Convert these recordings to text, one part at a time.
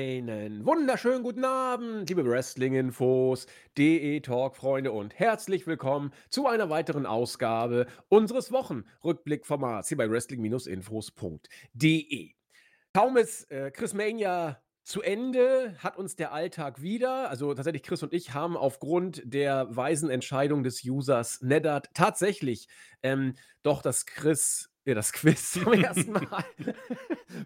Einen wunderschönen guten Abend, liebe Wrestling-Infos, DE-Talk-Freunde und herzlich willkommen zu einer weiteren Ausgabe unseres Wochenrückblickformats hier bei Wrestling-Infos.de. Kaum ist äh, Chris Mania zu Ende, hat uns der Alltag wieder, also tatsächlich Chris und ich haben aufgrund der weisen Entscheidung des Users Neddard tatsächlich ähm, doch das Chris wir das Quiz zum ersten Mal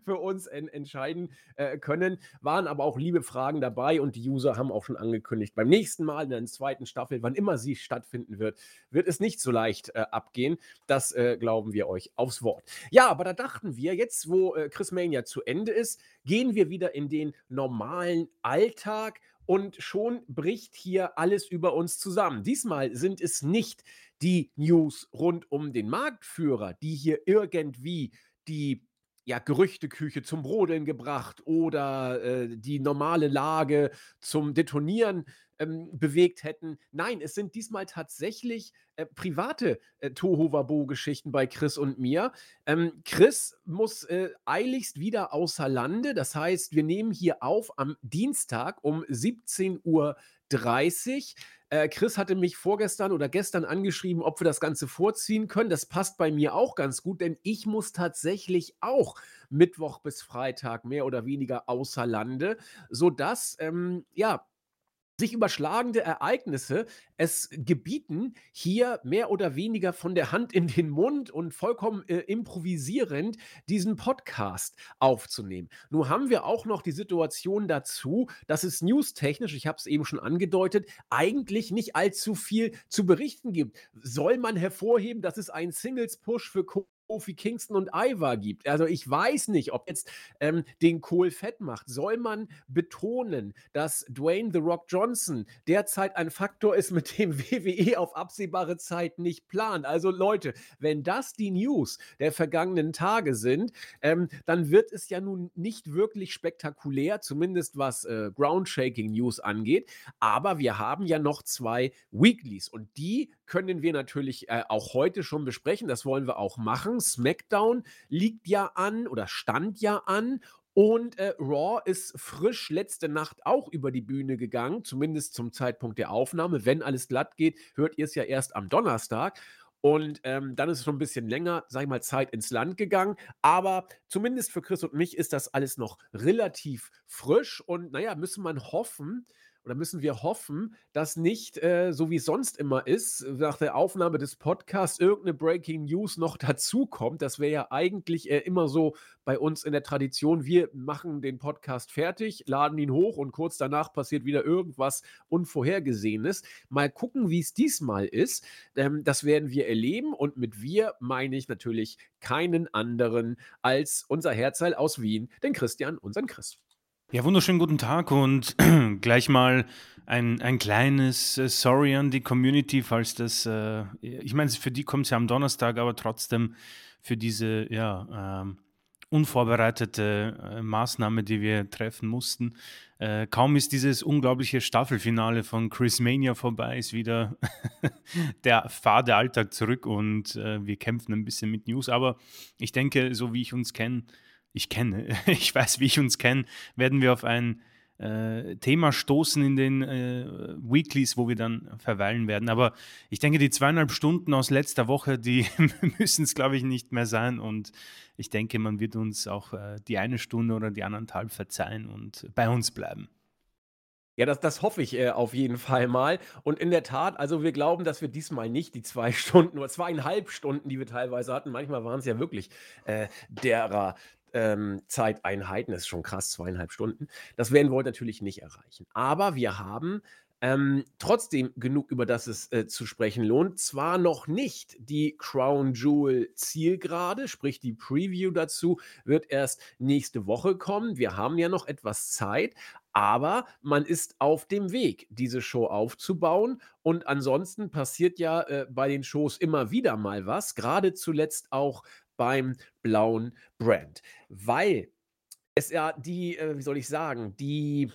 für uns en entscheiden äh, können. Waren aber auch liebe Fragen dabei und die User haben auch schon angekündigt, beim nächsten Mal in der zweiten Staffel, wann immer sie stattfinden wird, wird es nicht so leicht äh, abgehen. Das äh, glauben wir euch aufs Wort. Ja, aber da dachten wir, jetzt wo äh, Chris Mania zu Ende ist, gehen wir wieder in den normalen Alltag und schon bricht hier alles über uns zusammen. Diesmal sind es nicht die News rund um den Marktführer, die hier irgendwie die ja, Gerüchteküche zum Brodeln gebracht oder äh, die normale Lage zum Detonieren ähm, bewegt hätten. Nein, es sind diesmal tatsächlich äh, private äh, Tohuwabo-Geschichten bei Chris und mir. Ähm, Chris muss äh, eiligst wieder außer Lande. Das heißt, wir nehmen hier auf am Dienstag um 17.30 Uhr. Äh, Chris hatte mich vorgestern oder gestern angeschrieben, ob wir das Ganze vorziehen können. Das passt bei mir auch ganz gut, denn ich muss tatsächlich auch Mittwoch bis Freitag mehr oder weniger außer Lande, sodass, ähm, ja, sich überschlagende Ereignisse es gebieten, hier mehr oder weniger von der Hand in den Mund und vollkommen äh, improvisierend diesen Podcast aufzunehmen. Nun haben wir auch noch die Situation dazu, dass es newstechnisch, ich habe es eben schon angedeutet, eigentlich nicht allzu viel zu berichten gibt. Soll man hervorheben, dass es einen Singles-Push für Kofi Kingston und Ivar gibt. Also ich weiß nicht, ob jetzt ähm, den Kohl fett macht. Soll man betonen, dass Dwayne The Rock Johnson derzeit ein Faktor ist, mit dem WWE auf absehbare Zeit nicht plant? Also Leute, wenn das die News der vergangenen Tage sind, ähm, dann wird es ja nun nicht wirklich spektakulär, zumindest was äh, Groundshaking News angeht. Aber wir haben ja noch zwei Weeklies und die können wir natürlich äh, auch heute schon besprechen. Das wollen wir auch machen. SmackDown liegt ja an oder stand ja an. Und äh, Raw ist frisch letzte Nacht auch über die Bühne gegangen, zumindest zum Zeitpunkt der Aufnahme. Wenn alles glatt geht, hört ihr es ja erst am Donnerstag. Und ähm, dann ist es schon ein bisschen länger, sag ich mal, Zeit ins Land gegangen. Aber zumindest für Chris und mich ist das alles noch relativ frisch. Und naja, müssen man hoffen, oder müssen wir hoffen, dass nicht, äh, so wie es sonst immer ist, nach der Aufnahme des Podcasts irgendeine Breaking News noch dazukommt. Das wäre ja eigentlich äh, immer so bei uns in der Tradition. Wir machen den Podcast fertig, laden ihn hoch und kurz danach passiert wieder irgendwas Unvorhergesehenes. Mal gucken, wie es diesmal ist. Ähm, das werden wir erleben und mit wir meine ich natürlich keinen anderen als unser Herzteil aus Wien, den Christian, unseren Chris. Ja, wunderschönen guten Tag und gleich mal ein, ein kleines äh, Sorry an die Community, falls das, äh, ich meine, für die kommt es ja am Donnerstag, aber trotzdem für diese, ja, ähm, unvorbereitete äh, Maßnahme, die wir treffen mussten. Äh, kaum ist dieses unglaubliche Staffelfinale von Chris Mania vorbei, ist wieder der fade Alltag zurück und äh, wir kämpfen ein bisschen mit News. Aber ich denke, so wie ich uns kenne, ich kenne, ich weiß, wie ich uns kenne, werden wir auf ein äh, Thema stoßen in den äh, Weeklies, wo wir dann verweilen werden. Aber ich denke, die zweieinhalb Stunden aus letzter Woche, die müssen es, glaube ich, nicht mehr sein. Und ich denke, man wird uns auch äh, die eine Stunde oder die anderthalb verzeihen und bei uns bleiben. Ja, das, das hoffe ich äh, auf jeden Fall mal. Und in der Tat, also wir glauben, dass wir diesmal nicht die zwei Stunden oder zweieinhalb Stunden, die wir teilweise hatten, manchmal waren es ja wirklich äh, derer ähm, Zeiteinheiten, das ist schon krass, zweieinhalb Stunden. Das werden wir heute natürlich nicht erreichen. Aber wir haben ähm, trotzdem genug, über das es äh, zu sprechen lohnt. Zwar noch nicht die Crown Jewel Zielgerade, sprich die Preview dazu wird erst nächste Woche kommen. Wir haben ja noch etwas Zeit, aber man ist auf dem Weg, diese Show aufzubauen. Und ansonsten passiert ja äh, bei den Shows immer wieder mal was, gerade zuletzt auch beim blauen Brand. Weil es ja die, äh, wie soll ich sagen, die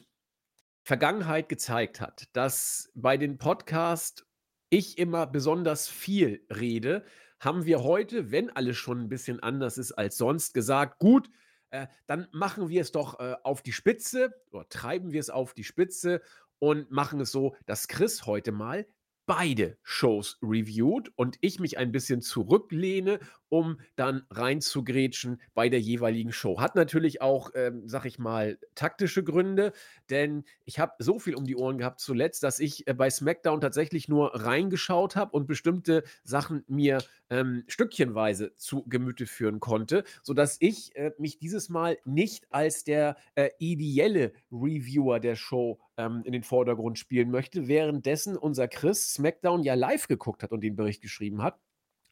Vergangenheit gezeigt hat, dass bei den Podcasts ich immer besonders viel rede, haben wir heute, wenn alles schon ein bisschen anders ist als sonst, gesagt, gut, äh, dann machen wir es doch, äh, auf die Spitze oder treiben wir es auf die Spitze und machen es so, dass Chris heute mal beide Shows reviewt und ich mich ein bisschen zurücklehne, um dann reinzugrätschen bei der jeweiligen Show. Hat natürlich auch, ähm, sage ich mal, taktische Gründe, denn ich habe so viel um die Ohren gehabt zuletzt, dass ich äh, bei SmackDown tatsächlich nur reingeschaut habe und bestimmte Sachen mir ähm, stückchenweise zu Gemüte führen konnte, sodass ich äh, mich dieses Mal nicht als der äh, ideelle Reviewer der Show ähm, in den Vordergrund spielen möchte, währenddessen unser Chris SmackDown ja live geguckt hat und den Bericht geschrieben hat.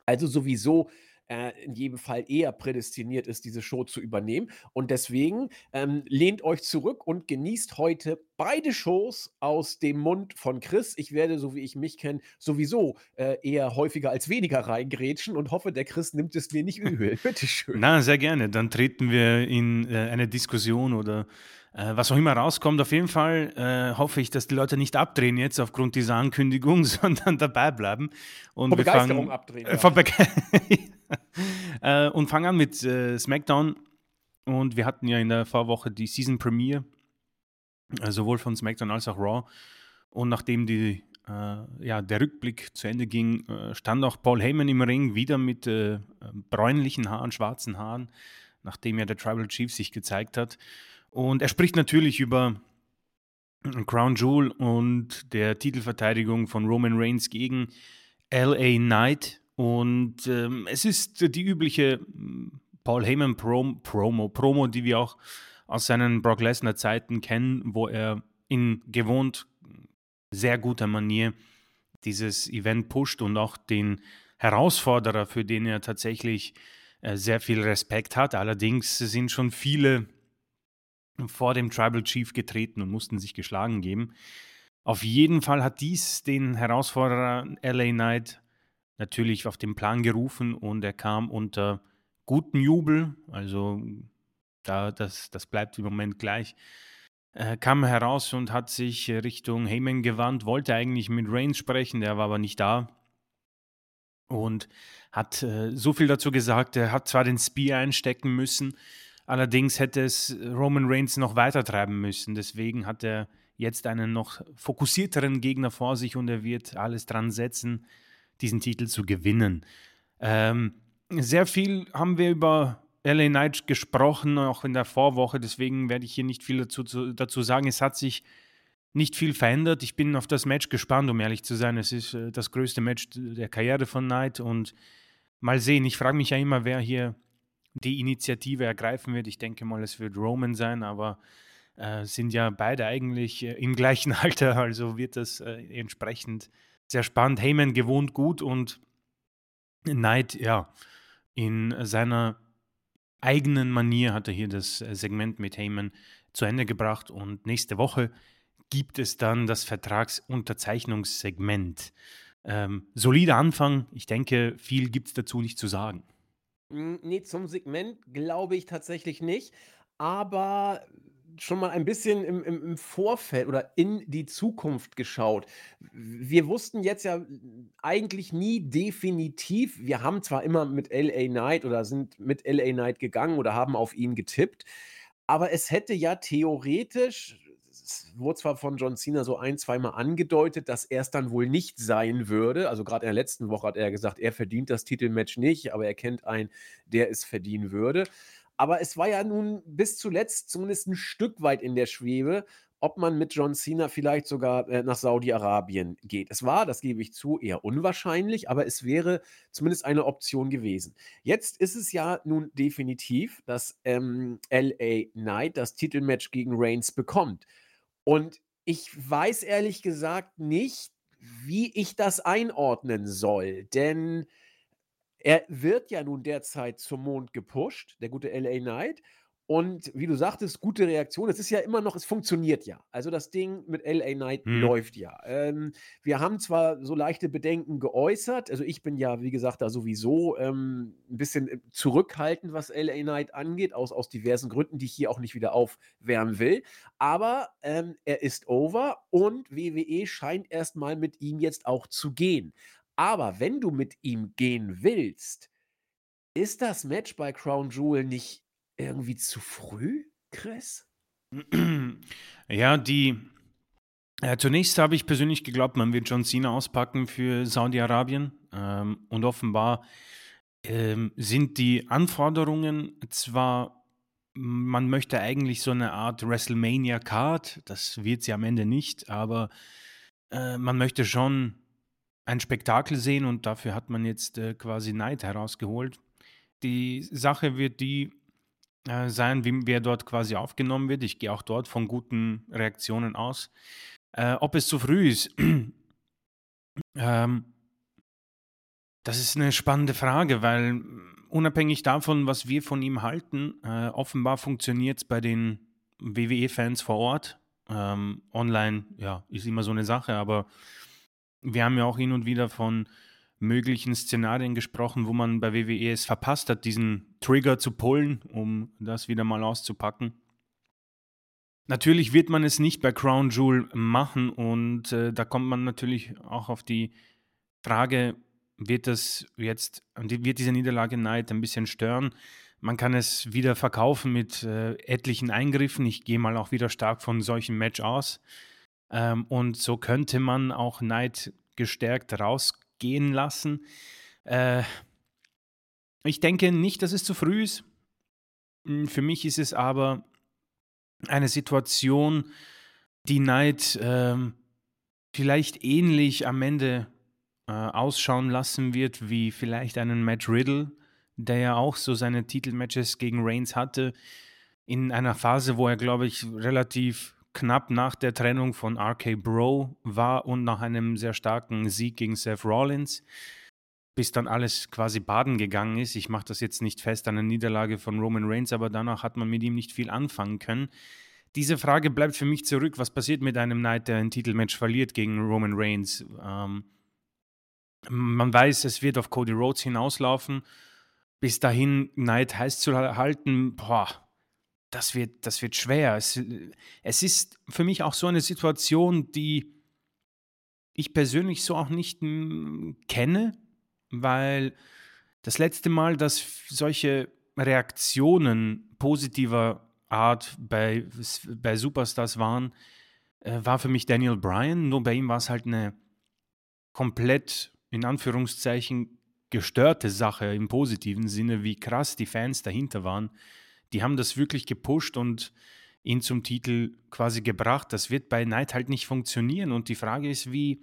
Also sowieso äh, in jedem Fall eher prädestiniert ist, diese Show zu übernehmen. Und deswegen ähm, lehnt euch zurück und genießt heute beide Shows aus dem Mund von Chris. Ich werde, so wie ich mich kenne, sowieso äh, eher häufiger als weniger reingrätschen und hoffe, der Chris nimmt es mir nicht übel. Bitteschön. Na, sehr gerne. Dann treten wir in äh, eine Diskussion oder was auch immer rauskommt. Auf jeden Fall äh, hoffe ich, dass die Leute nicht abdrehen jetzt aufgrund dieser Ankündigung, sondern dabei bleiben. Und Vor Begeisterung fangen, abdrehen. Äh, ja. Äh, und fangen an mit äh, SmackDown. Und wir hatten ja in der Vorwoche die Season Premiere, äh, sowohl von SmackDown als auch Raw. Und nachdem die, äh, ja, der Rückblick zu Ende ging, äh, stand auch Paul Heyman im Ring wieder mit äh, bräunlichen Haaren, schwarzen Haaren, nachdem ja der Tribal Chief sich gezeigt hat. Und er spricht natürlich über Crown Jewel und der Titelverteidigung von Roman Reigns gegen LA Knight. Und ähm, es ist die übliche hm, Paul Heyman Prom Promo, Promo, die wir auch aus seinen Brock Lesnar Zeiten kennen, wo er in gewohnt sehr guter Manier dieses Event pusht und auch den Herausforderer, für den er tatsächlich äh, sehr viel Respekt hat. Allerdings sind schon viele vor dem Tribal Chief getreten und mussten sich geschlagen geben. Auf jeden Fall hat dies den Herausforderer LA Knight natürlich auf den Plan gerufen und er kam unter guten Jubel, also da, das, das bleibt im Moment gleich, äh, kam heraus und hat sich Richtung Heyman gewandt, wollte eigentlich mit Reigns sprechen, der war aber nicht da. Und hat äh, so viel dazu gesagt, er hat zwar den Spear einstecken müssen, allerdings hätte es Roman Reigns noch weiter treiben müssen, deswegen hat er jetzt einen noch fokussierteren Gegner vor sich und er wird alles dran setzen, diesen Titel zu gewinnen. Ähm, sehr viel haben wir über LA Knight gesprochen, auch in der Vorwoche, deswegen werde ich hier nicht viel dazu, dazu sagen. Es hat sich nicht viel verändert. Ich bin auf das Match gespannt, um ehrlich zu sein. Es ist äh, das größte Match der Karriere von Knight und mal sehen. Ich frage mich ja immer, wer hier die Initiative ergreifen wird. Ich denke mal, es wird Roman sein, aber äh, sind ja beide eigentlich äh, im gleichen Alter, also wird das äh, entsprechend sehr spannend. Heyman gewohnt gut und Knight, ja, in seiner eigenen Manier hat er hier das äh, Segment mit Heyman zu Ende gebracht und nächste Woche gibt es dann das Vertragsunterzeichnungssegment. Ähm, solider Anfang, ich denke, viel gibt es dazu nicht zu sagen. Nee, zum Segment glaube ich tatsächlich nicht, aber schon mal ein bisschen im, im, im Vorfeld oder in die Zukunft geschaut. Wir wussten jetzt ja eigentlich nie definitiv, wir haben zwar immer mit LA Knight oder sind mit LA Knight gegangen oder haben auf ihn getippt, aber es hätte ja theoretisch, wurde zwar von John Cena so ein, zweimal angedeutet, dass er es dann wohl nicht sein würde. Also gerade in der letzten Woche hat er gesagt, er verdient das Titelmatch nicht, aber er kennt einen, der es verdienen würde. Aber es war ja nun bis zuletzt zumindest ein Stück weit in der Schwebe, ob man mit John Cena vielleicht sogar äh, nach Saudi-Arabien geht. Es war, das gebe ich zu, eher unwahrscheinlich, aber es wäre zumindest eine Option gewesen. Jetzt ist es ja nun definitiv, dass ähm, LA Knight das Titelmatch gegen Reigns bekommt. Und ich weiß ehrlich gesagt nicht, wie ich das einordnen soll, denn er wird ja nun derzeit zum Mond gepusht, der gute LA Knight. Und wie du sagtest, gute Reaktion. Es ist ja immer noch, es funktioniert ja. Also das Ding mit LA Knight hm. läuft ja. Ähm, wir haben zwar so leichte Bedenken geäußert. Also ich bin ja, wie gesagt, da sowieso ähm, ein bisschen äh, zurückhaltend, was LA Knight angeht, aus, aus diversen Gründen, die ich hier auch nicht wieder aufwärmen will. Aber ähm, er ist over und WWE scheint erstmal mit ihm jetzt auch zu gehen. Aber wenn du mit ihm gehen willst, ist das Match bei Crown Jewel nicht irgendwie zu früh, Chris? Ja, die äh, zunächst habe ich persönlich geglaubt, man wird John Cena auspacken für Saudi-Arabien. Ähm, und offenbar ähm, sind die Anforderungen zwar, man möchte eigentlich so eine Art WrestleMania-Card, das wird sie am Ende nicht, aber äh, man möchte schon ein Spektakel sehen und dafür hat man jetzt äh, quasi Night herausgeholt. Die Sache wird die äh, sein, wie wer dort quasi aufgenommen wird. Ich gehe auch dort von guten Reaktionen aus. Äh, ob es zu früh ist, ähm, das ist eine spannende Frage, weil unabhängig davon, was wir von ihm halten, äh, offenbar funktioniert es bei den WWE-Fans vor Ort. Ähm, online, ja, ist immer so eine Sache, aber wir haben ja auch hin und wieder von möglichen Szenarien gesprochen, wo man bei WWE es verpasst hat, diesen Trigger zu pullen, um das wieder mal auszupacken. Natürlich wird man es nicht bei Crown Jewel machen und äh, da kommt man natürlich auch auf die Frage, wird das jetzt, wird diese Niederlage Neid ein bisschen stören? Man kann es wieder verkaufen mit äh, etlichen Eingriffen. Ich gehe mal auch wieder stark von solchen Match aus. Ähm, und so könnte man auch Neid gestärkt rausgehen lassen. Äh, ich denke nicht, dass es zu früh ist. Hm, für mich ist es aber eine Situation, die Neid äh, vielleicht ähnlich am Ende äh, ausschauen lassen wird, wie vielleicht einen Matt Riddle, der ja auch so seine Titelmatches gegen Reigns hatte, in einer Phase, wo er, glaube ich, relativ knapp nach der Trennung von RK Bro war und nach einem sehr starken Sieg gegen Seth Rollins, bis dann alles quasi baden gegangen ist. Ich mache das jetzt nicht fest an der Niederlage von Roman Reigns, aber danach hat man mit ihm nicht viel anfangen können. Diese Frage bleibt für mich zurück. Was passiert mit einem Knight, der ein Titelmatch verliert gegen Roman Reigns? Ähm, man weiß, es wird auf Cody Rhodes hinauslaufen. Bis dahin Knight heiß zu halten, boah, das wird, das wird schwer. Es, es ist für mich auch so eine Situation, die ich persönlich so auch nicht hm, kenne, weil das letzte Mal, dass solche Reaktionen positiver Art bei, bei Superstars waren, äh, war für mich Daniel Bryan. Nur bei ihm war es halt eine komplett, in Anführungszeichen, gestörte Sache im positiven Sinne, wie krass die Fans dahinter waren die haben das wirklich gepusht und ihn zum Titel quasi gebracht. Das wird bei Knight halt nicht funktionieren. Und die Frage ist, wie,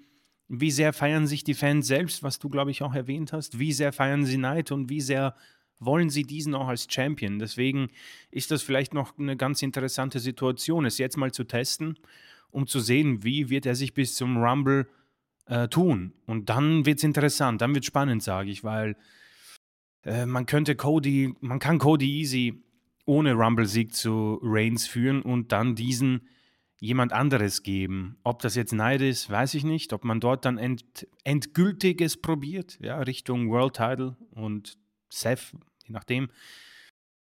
wie sehr feiern sich die Fans selbst, was du, glaube ich, auch erwähnt hast? Wie sehr feiern sie Knight und wie sehr wollen sie diesen auch als Champion? Deswegen ist das vielleicht noch eine ganz interessante Situation, es jetzt mal zu testen, um zu sehen, wie wird er sich bis zum Rumble äh, tun. Und dann wird es interessant, dann wird es spannend, sage ich, weil äh, man könnte Cody, man kann Cody easy ohne Rumble-Sieg zu Reigns führen und dann diesen jemand anderes geben. Ob das jetzt Neid ist, weiß ich nicht. Ob man dort dann end, endgültiges probiert, ja, Richtung World Title und Seth, je nachdem.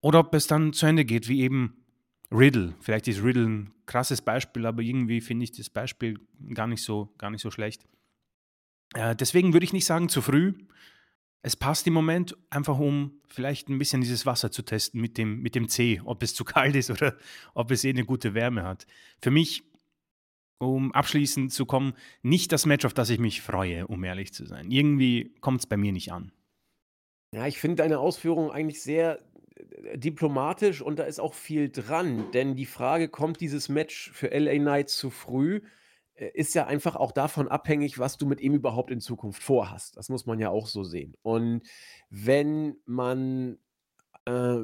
Oder ob es dann zu Ende geht, wie eben Riddle. Vielleicht ist Riddle ein krasses Beispiel, aber irgendwie finde ich das Beispiel gar nicht so, gar nicht so schlecht. Äh, deswegen würde ich nicht sagen zu früh es passt im Moment einfach, um vielleicht ein bisschen dieses Wasser zu testen mit dem, mit dem C, ob es zu kalt ist oder ob es eh eine gute Wärme hat. Für mich, um abschließend zu kommen, nicht das Match, auf das ich mich freue, um ehrlich zu sein. Irgendwie kommt es bei mir nicht an. Ja, ich finde deine Ausführungen eigentlich sehr äh, diplomatisch und da ist auch viel dran, denn die Frage, kommt dieses Match für LA Knight zu früh? Äh, ist ja einfach auch davon abhängig, was du mit ihm überhaupt in Zukunft vorhast. Das muss man ja auch so sehen. Und wenn man äh,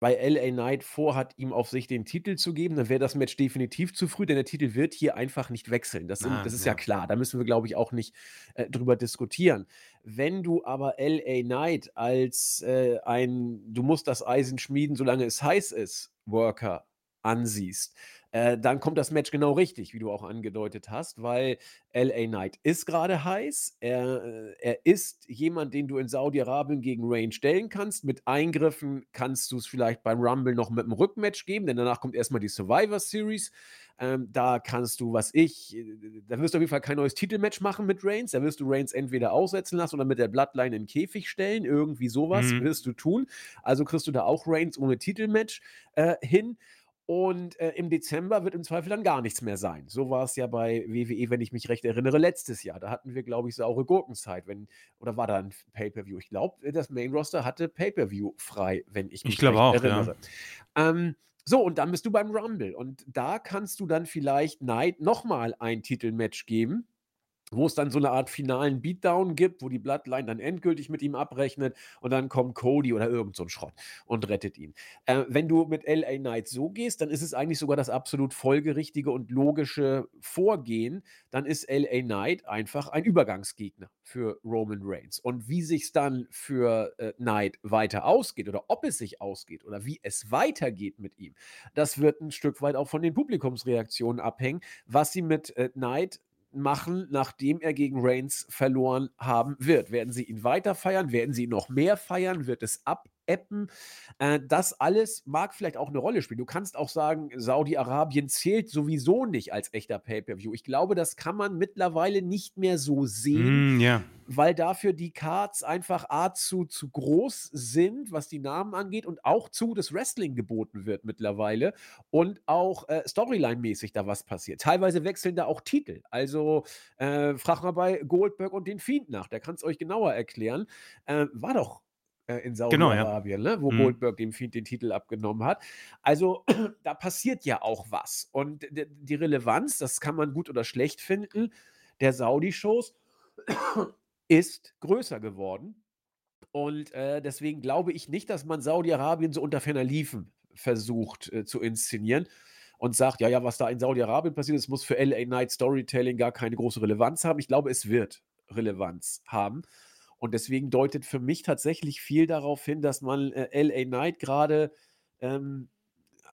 bei LA Knight vorhat, ihm auf sich den Titel zu geben, dann wäre das Match definitiv zu früh, denn der Titel wird hier einfach nicht wechseln. Das, sind, Ah, das ist ja ja. klar. Da müssen wir, glaube ich, auch nicht äh, drüber diskutieren. Wenn du aber LA Knight als äh, ein, du musst das Eisen schmieden, solange es heiß ist, Worker ansiehst, äh, dann kommt das Match genau richtig, wie du auch angedeutet hast, weil LA Knight ist gerade heiß. Er, äh, er ist jemand, den du in Saudi-Arabien gegen Rain stellen kannst. Mit Eingriffen kannst du es vielleicht beim Rumble noch mit einem Rückmatch geben, denn danach kommt erstmal die Survivor Series. Ähm, da kannst du, was ich, äh, da wirst du auf jeden Fall kein neues Titelmatch machen mit Reigns. Da wirst du Reigns entweder aussetzen lassen oder mit der Bloodline in den Käfig stellen. Irgendwie sowas Mhm. wirst du tun. Also kriegst du da auch Reigns ohne Titelmatch äh, hin. Und äh, im Dezember wird im Zweifel dann gar nichts mehr sein. So war es ja bei WWE, wenn ich mich recht erinnere, letztes Jahr. Da hatten wir, glaube ich, saure Gurkenzeit. Wenn, oder war da ein Pay-Per-View? Ich glaube, das Main Roster hatte Pay-Per-View frei, wenn ich Ich mich glaube recht auch, ja. erinnere. Ähm, so, und dann bist du beim Rumble. Und da kannst du dann vielleicht Knight nochmal ein Titelmatch geben, wo es dann so eine Art finalen Beatdown gibt, wo die Bloodline dann endgültig mit ihm abrechnet und dann kommt Cody oder irgend so ein Schrott und rettet ihn. Äh, wenn du mit LA Knight so gehst, dann ist es eigentlich sogar das absolut folgerichtige und logische Vorgehen. Dann ist LA Knight einfach ein Übergangsgegner für Roman Reigns. Und wie sich dann für äh, Knight weiter ausgeht oder ob es sich ausgeht oder wie es weitergeht mit ihm, das wird ein Stück weit auch von den Publikumsreaktionen abhängen, was sie mit äh, Knight machen, nachdem er gegen Reigns verloren haben wird. Werden sie ihn weiter feiern? Werden sie ihn noch mehr feiern? Wird es abeppen? Äh, das alles mag vielleicht auch eine Rolle spielen. Du kannst auch sagen, Saudi-Arabien zählt sowieso nicht als echter Pay-per-View. Ich glaube, das kann man mittlerweile nicht mehr so sehen, Mm, ja. weil dafür die Cards einfach A zu, zu groß sind, was die Namen angeht, und auch zu das Wrestling geboten wird mittlerweile und auch äh, Storyline-mäßig da was passiert. Teilweise wechseln da auch Titel. Also äh, frag mal bei Goldberg und den Fiend nach, der kann es euch genauer erklären. Äh, war doch äh, in Genau, ja. Saudi-Arabien, ne? wo Mhm. Goldberg dem Fiend den Titel abgenommen hat. Also da passiert ja auch was. Und die Relevanz, das kann man gut oder schlecht finden, der Saudi-Shows ist größer geworden. Und äh, deswegen glaube ich nicht, dass man Saudi-Arabien so unter ferner Liefen versucht äh, zu inszenieren und sagt, ja, ja, was da in Saudi-Arabien passiert ist, muss für LA Night Storytelling gar keine große Relevanz haben. Ich glaube, es wird Relevanz haben. Und deswegen deutet für mich tatsächlich viel darauf hin, dass man äh, LA Knight gerade ähm,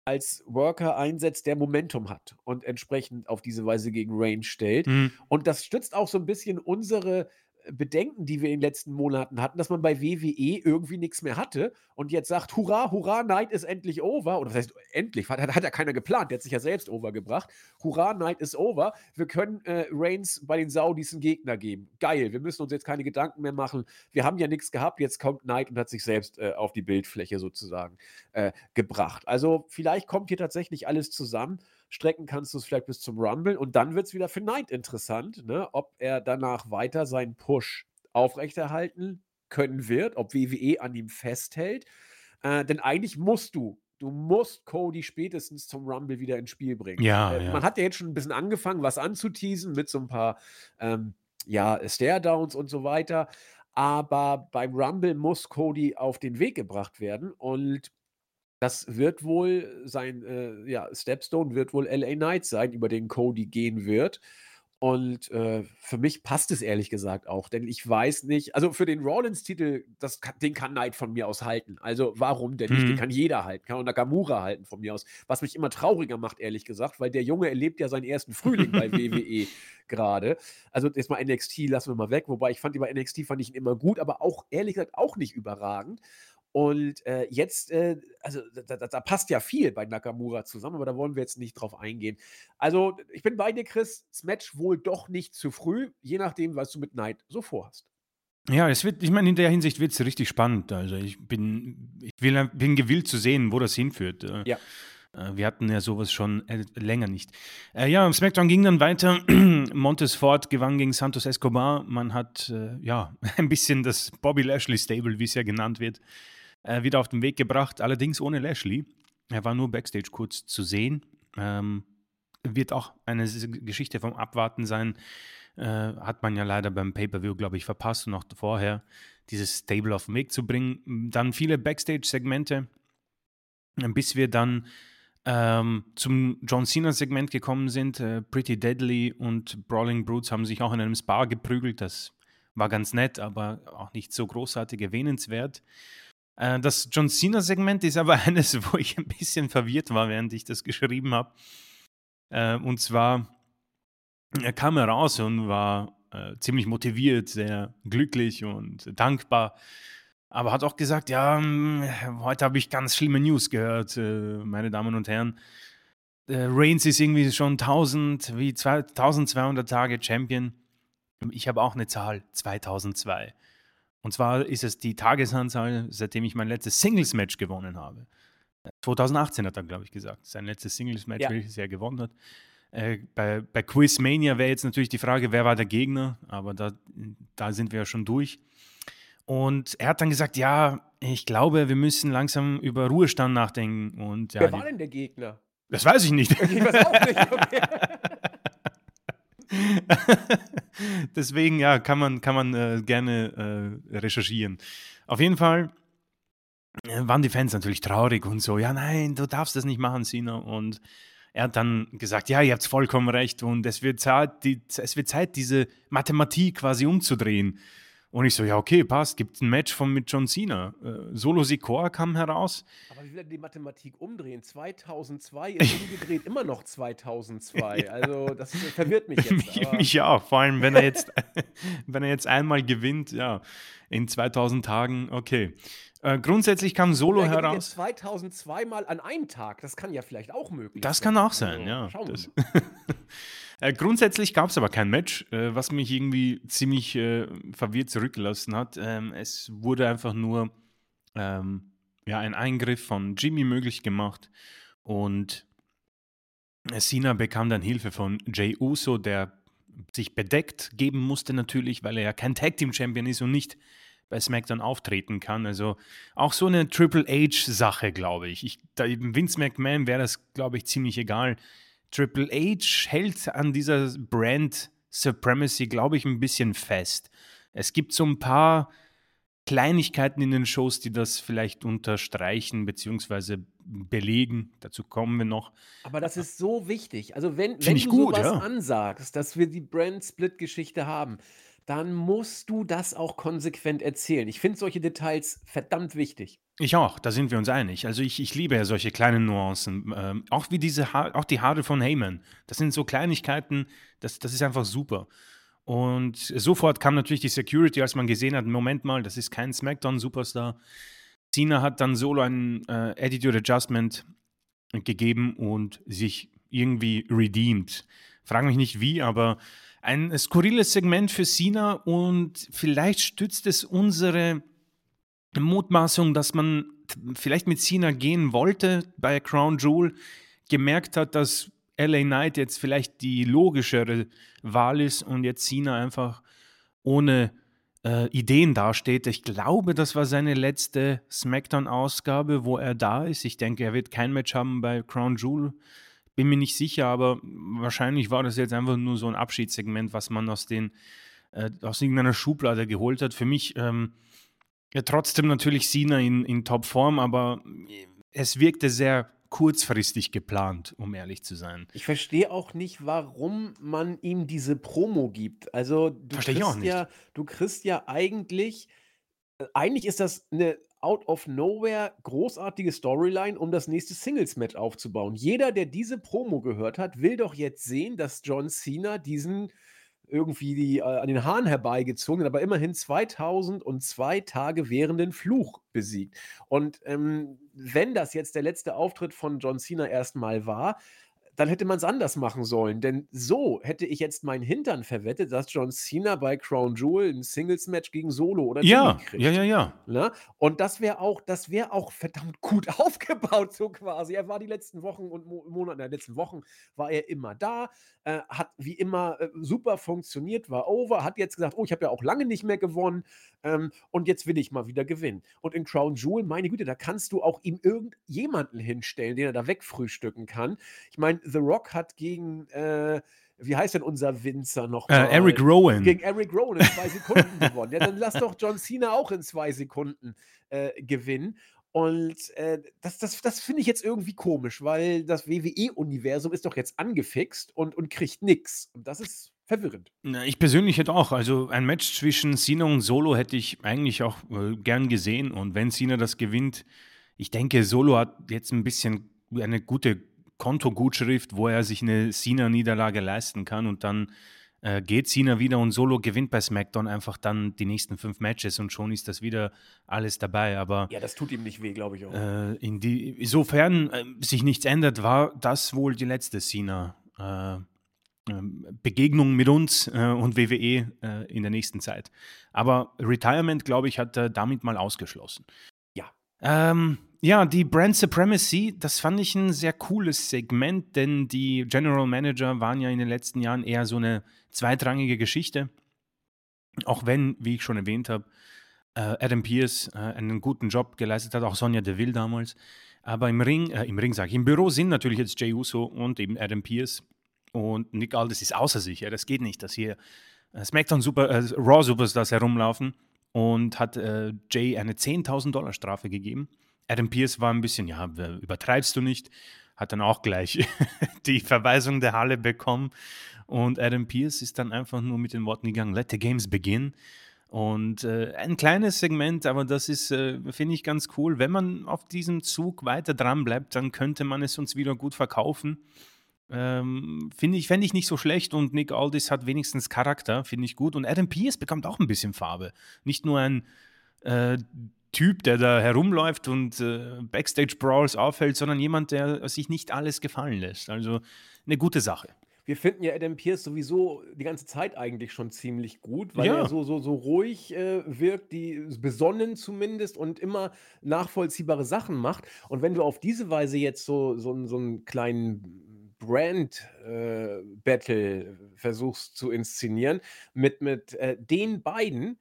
als Worker einsetzt, der Momentum hat und entsprechend auf diese Weise gegen Range stellt. Mhm. Und das stützt auch so ein bisschen unsere Bedenken, die wir in den letzten Monaten hatten, dass man bei WWE irgendwie nichts mehr hatte und jetzt sagt, hurra, hurra, Night ist endlich over. Oder was heißt endlich? Hat, hat ja keiner geplant, der hat sich ja selbst overgebracht. Hurra, Night ist over. Wir können äh, Reigns bei den Saudis einen Gegner geben. Geil, wir müssen uns jetzt keine Gedanken mehr machen. Wir haben ja nichts gehabt, jetzt kommt Knight und hat sich selbst äh, auf die Bildfläche sozusagen äh, gebracht. Also vielleicht kommt hier tatsächlich alles zusammen. Strecken kannst du es vielleicht bis zum Rumble und dann wird es wieder für Knight interessant, ne? ob er danach weiter seinen Push aufrechterhalten können wird, ob WWE an ihm festhält. Äh, denn eigentlich musst du, du musst Cody spätestens zum Rumble wieder ins Spiel bringen. Ja, Äh, ja. Man hat ja jetzt schon ein bisschen angefangen, was anzuteasen mit so ein paar ähm, ja, Stare-Downs und so weiter. Aber beim Rumble muss Cody auf den Weg gebracht werden und das wird wohl sein, äh, ja, Stepstone wird wohl LA Knight sein, über den Cody gehen wird. Und äh, für mich passt es ehrlich gesagt auch, denn ich weiß nicht, also für den Rollins-Titel, den kann Knight von mir aus halten. Also warum denn nicht? Den Mhm. kann jeder halten, kann auch Nakamura halten von mir aus. Was mich immer trauriger macht, ehrlich gesagt, weil der Junge erlebt ja seinen ersten Frühling bei WWE gerade. Also jetzt mal NXT lassen wir mal weg, wobei ich fand ihn bei NXT fand ich ihn immer gut, aber auch ehrlich gesagt auch nicht überragend. Und äh, jetzt, äh, also da, da, da passt ja viel bei Nakamura zusammen, aber da wollen wir jetzt nicht drauf eingehen. Also ich bin bei dir, Chris. Das Match wohl doch nicht zu früh, je nachdem, was du mit Knight so vorhast. Ja, es wird, ich meine, in der Hinsicht wird es richtig spannend. Also ich bin, ich will, bin gewillt zu sehen, wo das hinführt. Äh, Ja. äh, Wir hatten ja sowas schon äh, länger nicht. Äh, ja, SmackDown ging dann weiter. Montes Ford gewann gegen Santos Escobar. Man hat äh, ja ein bisschen das Bobby Lashley Stable, wie es ja genannt wird, äh, wieder auf den Weg gebracht. Allerdings ohne Lashley. Er war nur backstage kurz zu sehen. Ähm, wird auch eine Geschichte vom Abwarten sein. Äh, hat man ja leider beim Pay-Per-View, glaube ich, verpasst und auch vorher dieses Stable auf den Weg zu bringen. Dann viele Backstage-Segmente, bis wir dann ähm, zum John Cena-Segment gekommen sind. Äh, Pretty Deadly und Brawling Brutes haben sich auch in einem Spa geprügelt. Das war ganz nett, aber auch nicht so großartig erwähnenswert. Äh, das John Cena-Segment ist aber eines, wo ich ein bisschen verwirrt war, während ich das geschrieben habe. Äh, und zwar, er kam heraus und war äh, ziemlich motiviert, sehr glücklich und dankbar. Aber hat auch gesagt, ja, hm, heute habe ich ganz schlimme News gehört, meine Damen und Herren. Reigns ist irgendwie schon 1000, wie 1200 Tage Champion. Ich habe auch eine Zahl, 2002. Und zwar ist es die Tagesanzahl, seitdem ich mein letztes Singles-Match gewonnen habe. 2018 hat er, glaube ich, gesagt. Sein letztes Singles-Match, ja. welches er gewonnen hat. Äh, bei, bei Quizmania wäre jetzt natürlich die Frage, wer war der Gegner, aber da, da sind wir ja schon durch. Und er hat dann gesagt, ja, ich glaube, wir müssen langsam über Ruhestand nachdenken. Und, ja, wer war denn der Gegner? Das weiß ich nicht. Ich weiß auch nicht, okay. Deswegen, ja, kann man, kann man äh, gerne äh, recherchieren. Auf jeden Fall äh, waren die Fans natürlich traurig und so, ja, nein, du darfst das nicht machen, Sina. Und er hat dann gesagt, ja, ihr habt vollkommen recht und es wird Zeit, die, es wird Zeit diese Mathematik quasi umzudrehen. Und ich so, ja, okay, passt, gibt ein Match von mit John Cena. Äh, Solo Sikoa kam heraus. Aber wie will er die Mathematik umdrehen? 2002 ist umgedreht immer noch 2002. Also das verwirrt mich jetzt. mich, mich ja, vor allem wenn er jetzt, wenn er jetzt einmal gewinnt, ja, in 2000 Tagen, okay. Äh, grundsätzlich kam Solo ja, heraus. 2002 mal an einem Tag, das kann ja vielleicht auch möglich das sein. Das kann auch sein, also, ja. Schauen wir mal. Äh, grundsätzlich gab es aber kein Match, äh, was mich irgendwie ziemlich äh, verwirrt zurückgelassen hat. Ähm, es wurde einfach nur ähm, ja, ein Eingriff von Jimmy möglich gemacht und Cena bekam dann Hilfe von Jay Uso, der sich bedeckt geben musste natürlich, weil er ja kein Tag Team Champion ist und nicht bei SmackDown auftreten kann. Also auch so eine Triple H-Sache, glaube ich. ich da, Vince McMahon wäre das, glaube ich, ziemlich egal. Triple H hält an dieser Brand Supremacy, glaube ich, ein bisschen fest. Es gibt so ein paar Kleinigkeiten in den Shows, die das vielleicht unterstreichen bzw. belegen. Dazu kommen wir noch. Aber das ist so wichtig. Also wenn, wenn du gut, sowas ja. ansagst, dass wir die Brand-Split-Geschichte haben, dann musst du das auch konsequent erzählen. Ich finde solche Details verdammt wichtig. Ich auch, da sind wir uns einig. Also ich, ich liebe ja solche kleinen Nuancen. Ähm, auch wie diese ha auch die Haare von Heyman. Das sind so Kleinigkeiten, das, das ist einfach super. Und sofort kam natürlich die Security, als man gesehen hat, Moment mal, das ist kein SmackDown-Superstar. Cena hat dann solo ein äh, Attitude Adjustment gegeben und sich irgendwie redeemed. Frag mich nicht wie, aber ein skurriles Segment für Cena und vielleicht stützt es unsere Mutmaßung, dass man vielleicht mit Cena gehen wollte bei Crown Jewel, gemerkt hat, dass LA Knight jetzt vielleicht die logischere Wahl ist und jetzt Cena einfach ohne äh, Ideen dasteht. Ich glaube, das war seine letzte SmackDown-Ausgabe, wo er da ist. Ich denke, er wird kein Match haben bei Crown Jewel. Bin mir nicht sicher, aber wahrscheinlich war das jetzt einfach nur so ein Abschiedssegment, was man aus, den, äh, aus irgendeiner Schublade geholt hat. Für mich ähm, ja trotzdem natürlich Sina in, in Topform, aber es wirkte sehr kurzfristig geplant, um ehrlich zu sein. Ich verstehe auch nicht, warum man ihm diese Promo gibt. Also du auch nicht. ja, du kriegst ja eigentlich, äh, eigentlich ist das eine out of nowhere großartige Storyline, um das nächste Singles-Match aufzubauen. Jeder, der diese Promo gehört hat, will doch jetzt sehen, dass John Cena diesen irgendwie die, äh, an den Haaren herbeigezogen, aber immerhin 2002 Tage währenden Fluch besiegt. Und ähm, wenn das jetzt der letzte Auftritt von John Cena erstmal war, dann hätte man es anders machen sollen. Denn so hätte ich jetzt meinen Hintern verwettet, dass John Cena bei Crown Jewel ein Singles-Match gegen Solo oder ja, Jimmy kriegt. Ja, ja, ja. Ne? Und das wäre auch, das wäre auch verdammt gut aufgebaut, so quasi. Er war die letzten Wochen und Mo Monate, in den letzten Wochen war er immer da, äh, hat wie immer äh, super funktioniert, war over, hat jetzt gesagt, oh, ich habe ja auch lange nicht mehr gewonnen ähm, und jetzt will ich mal wieder gewinnen. Und in Crown Jewel, meine Güte, da kannst du auch ihm irgendjemanden hinstellen, den er da wegfrühstücken kann. Ich meine, The Rock hat gegen, äh, wie heißt denn unser Winzer noch? Äh, Eric Rowan. Gegen Eric Rowan in zwei Sekunden gewonnen. Ja, dann lass doch John Cena auch in zwei Sekunden äh, gewinnen. Und äh, das, das, das finde ich jetzt irgendwie komisch, weil das WWE-Universum ist doch jetzt angefixt und, und kriegt nichts. Und das ist verwirrend. Ich persönlich hätte auch, also ein Match zwischen Cena und Solo hätte ich eigentlich auch äh, gern gesehen. Und wenn Cena das gewinnt, ich denke, Solo hat jetzt ein bisschen eine gute Kontogutschrift, wo er sich eine Cena-Niederlage leisten kann und dann äh, geht Cena wieder und Solo gewinnt bei SmackDown einfach dann die nächsten fünf Matches und schon ist das wieder alles dabei. Aber ja, das tut ihm nicht weh, glaube ich auch. Äh, in die, insofern äh, sich nichts ändert, war das wohl die letzte Cena. Äh, ähm, Begegnung mit uns äh, und WWE äh, in der nächsten Zeit. Aber Retirement, glaube ich, hat er damit mal ausgeschlossen. Ja. Ähm, ja, die Brand Supremacy, das fand ich ein sehr cooles Segment, denn die General Manager waren ja in den letzten Jahren eher so eine zweitrangige Geschichte. Auch wenn, wie ich schon erwähnt habe, äh, Adam Pierce äh, einen guten Job geleistet hat, auch Sonja Deville damals. Aber im Ring, äh, im Ring sage ich, im Büro sind natürlich jetzt Jay Uso und eben Adam Pierce und Nick Aldis ist außer sich. Ja, das geht nicht, dass hier äh, SmackDown Super, äh, Raw Superstars herumlaufen und hat äh, Jay eine 10.000 Dollar Strafe gegeben. Adam Pierce war ein bisschen, ja, übertreibst du nicht, hat dann auch gleich die Verweisung der Halle bekommen. Und Adam Pierce ist dann einfach nur mit den Worten gegangen, let the games begin. Und äh, ein kleines Segment, aber das ist, äh, finde ich, ganz cool. Wenn man auf diesem Zug weiter dran bleibt, dann könnte man es uns wieder gut verkaufen. Ähm, finde ich, fände ich nicht so schlecht und Nick Aldis hat wenigstens Charakter, finde ich gut. Und Adam Pierce bekommt auch ein bisschen Farbe. Nicht nur ein äh, Typ, der da herumläuft und äh, Backstage-Brawls aufhält, sondern jemand, der sich nicht alles gefallen lässt. Also eine gute Sache. Wir finden ja Adam Pierce sowieso die ganze Zeit eigentlich schon ziemlich gut, weil ja. er so, so, so ruhig äh, wirkt, die besonnen zumindest und immer nachvollziehbare Sachen macht. Und wenn du auf diese Weise jetzt so, so, so einen kleinen Brand-Battle äh, versuchst zu inszenieren mit, mit äh, den beiden.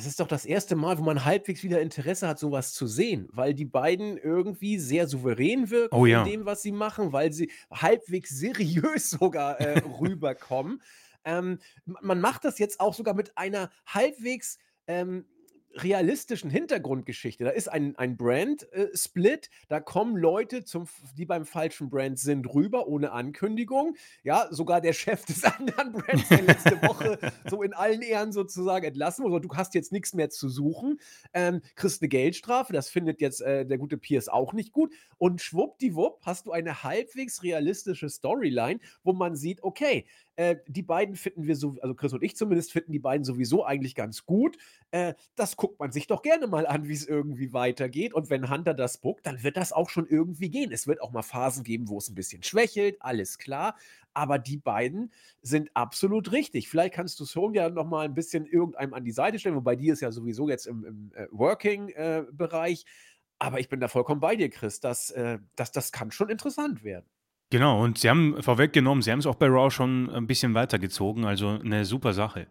Es ist doch das erste Mal, wo man halbwegs wieder Interesse hat, sowas zu sehen, weil die beiden irgendwie sehr souverän wirken Oh ja. in dem, was sie machen, weil sie halbwegs seriös sogar äh, rüberkommen. Ähm, man macht das jetzt auch sogar mit einer halbwegs ähm, realistischen Hintergrundgeschichte. Da ist ein, ein Brand-Split, äh, da kommen Leute, zum, die beim falschen Brand sind, rüber, ohne Ankündigung. Ja, sogar der Chef des anderen Brands, der letzte Woche so in allen Ehren sozusagen entlassen wurde. Du hast jetzt nichts mehr zu suchen, ähm, kriegst eine Geldstrafe, das findet jetzt äh, der gute Pierce auch nicht gut. Und schwuppdiwupp hast du eine halbwegs realistische Storyline, wo man sieht, okay, äh, die beiden finden wir so, also Chris und ich zumindest finden die beiden sowieso eigentlich ganz gut. Äh, das guckt man sich doch gerne mal an, wie es irgendwie weitergeht. Und wenn Hunter das bookt, dann wird das auch schon irgendwie gehen. Es wird auch mal Phasen geben, wo es ein bisschen schwächelt, alles klar. Aber die beiden sind absolut richtig. Vielleicht kannst du Song ja noch mal ein bisschen irgendeinem an die Seite stellen, wobei die ist ja sowieso jetzt im, im äh, Working-Bereich. Äh, aber ich bin da vollkommen bei dir, Chris. Das, äh, das, das kann schon interessant werden. Genau, und sie haben vorweggenommen, sie haben es auch bei Raw schon ein bisschen weitergezogen, also eine super Sache.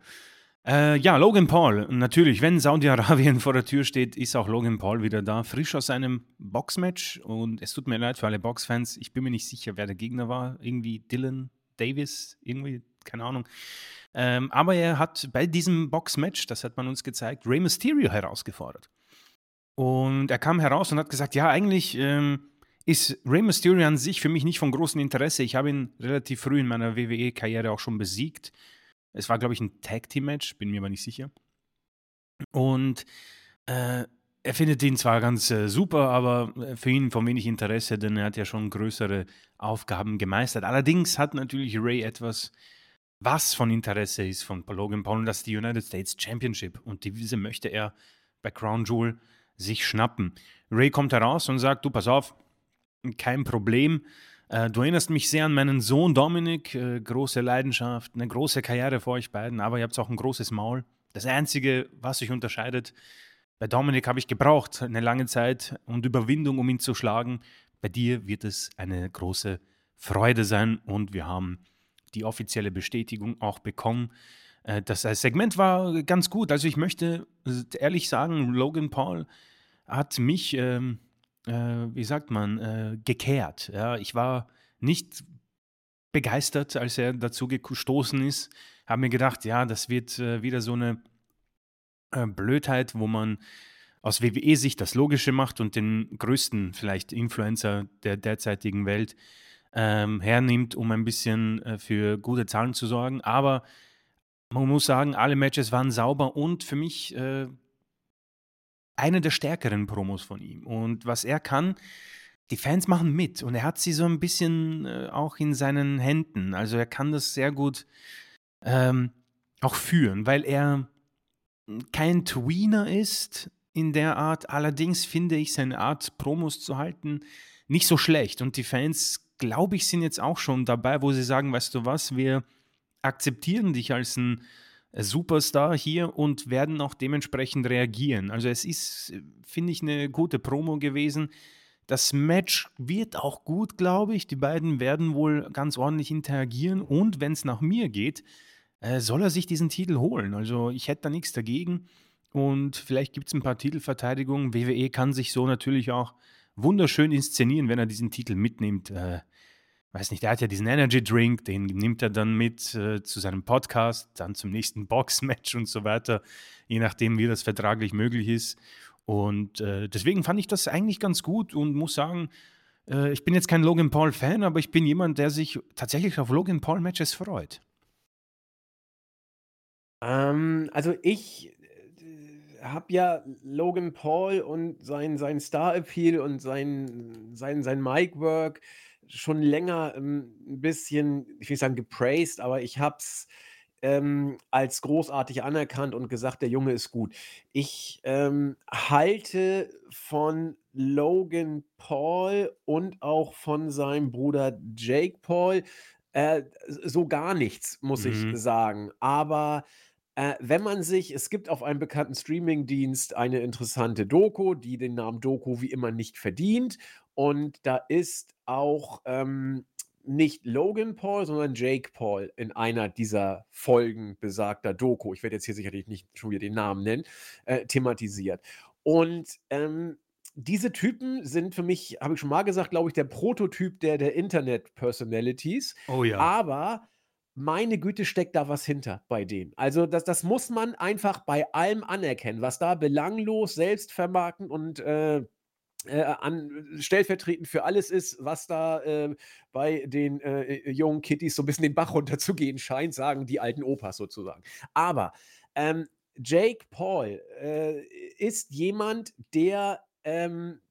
Äh, ja, Logan Paul, natürlich, wenn Saudi-Arabien vor der Tür steht, ist auch Logan Paul wieder da, frisch aus einem Boxmatch und es tut mir leid für alle Boxfans, ich bin mir nicht sicher, wer der Gegner war, irgendwie Dylan Davis, irgendwie, keine Ahnung. Ähm, aber er hat bei diesem Boxmatch, das hat man uns gezeigt, Rey Mysterio herausgefordert. Und er kam heraus und hat gesagt, ja, eigentlich ähm, ist Rey Mysterio an sich für mich nicht von großem Interesse. Ich habe ihn relativ früh in meiner WWE-Karriere auch schon besiegt. Es war, glaube ich, ein Tag-Team-Match, bin mir aber nicht sicher. Und äh, er findet ihn zwar ganz äh, super, aber äh, für ihn von wenig Interesse, denn er hat ja schon größere Aufgaben gemeistert. Allerdings hat natürlich Ray etwas, was von Interesse ist von Logan Paul, und das ist die United States Championship. Und diese möchte er bei Crown Jewel sich schnappen. Ray kommt heraus und sagt: Du, pass auf, kein Problem. Äh, du erinnerst mich sehr an meinen Sohn Dominik, äh, große Leidenschaft, eine große Karriere vor euch beiden, aber ihr habt auch ein großes Maul. Das Einzige, was euch unterscheidet, bei Dominik habe ich gebraucht eine lange Zeit und Überwindung, um ihn zu schlagen. Bei dir wird es eine große Freude sein und wir haben die offizielle Bestätigung auch bekommen. Äh, das Segment war ganz gut. Also ich möchte ehrlich sagen, Logan Paul hat mich ähm, äh, wie sagt man, äh, gekehrt. Ja, ich war nicht begeistert, als er dazu gestoßen ist. Habe mir gedacht, ja, das wird äh, wieder so eine äh, Blödheit, wo man aus WWE-Sicht das Logische macht und den größten vielleicht Influencer der derzeitigen Welt ähm, hernimmt, um ein bisschen äh, für gute Zahlen zu sorgen. Aber man muss sagen, alle Matches waren sauber und für mich äh, eine der stärkeren Promos von ihm. Und was er kann, die Fans machen mit und er hat sie so ein bisschen äh, auch in seinen Händen. Also er kann das sehr gut ähm, auch führen, weil er kein Tweener ist in der Art. Allerdings finde ich seine Art, Promos zu halten, nicht so schlecht. Und die Fans, glaube ich, sind jetzt auch schon dabei, wo sie sagen, weißt du was, wir akzeptieren dich als ein Superstar hier und werden auch dementsprechend reagieren. Also es ist, finde ich, eine gute Promo gewesen. Das Match wird auch gut, glaube ich. Die beiden werden wohl ganz ordentlich interagieren und wenn es nach mir geht, äh, soll er sich diesen Titel holen. Also ich hätte da nichts dagegen und vielleicht gibt es ein paar Titelverteidigungen. WWE kann sich so natürlich auch wunderschön inszenieren, wenn er diesen Titel mitnimmt. Äh, weiß nicht, er hat ja diesen Energy Drink, den nimmt er dann mit äh, zu seinem Podcast, dann zum nächsten Boxmatch und so weiter, je nachdem, wie das vertraglich möglich ist. Und äh, deswegen fand ich das eigentlich ganz gut und muss sagen, äh, ich bin jetzt kein Logan Paul-Fan, aber ich bin jemand, der sich tatsächlich auf Logan Paul-Matches freut. Ähm, also ich äh, habe ja Logan Paul und sein, sein Star-Appeal und sein, sein, sein Mic-Work schon länger ähm, ein bisschen, ich will nicht sagen gepraised, aber ich habe es ähm, als großartig anerkannt und gesagt, der Junge ist gut. Ich ähm, halte von Logan Paul und auch von seinem Bruder Jake Paul äh, so gar nichts, muss ich Mhm. sagen. Aber äh, wenn man sich, es gibt auf einem bekannten Streamingdienst eine interessante Doku, die den Namen Doku wie immer nicht verdient. Und da ist auch ähm, nicht Logan Paul, sondern Jake Paul in einer dieser Folgen besagter Doku. Ich werde jetzt hier sicherlich nicht schon wieder den Namen nennen, äh, thematisiert. Und ähm, diese Typen sind für mich, habe ich schon mal gesagt, glaube ich, der Prototyp der, der Internet-Personalities. Oh ja. Aber meine Güte, steckt da was hinter bei denen. Also, das das muss man einfach bei allem anerkennen, was da belanglos, selbstvermarktend und, äh, äh, an stellvertretend für alles ist, was da, äh, bei den, äh, äh, jungen Kitties so 'n bisschen den Bach runterzugehen scheint, sagen die alten Opas sozusagen. Aber, ähm, Jake Paul, äh, ist jemand, der, ähm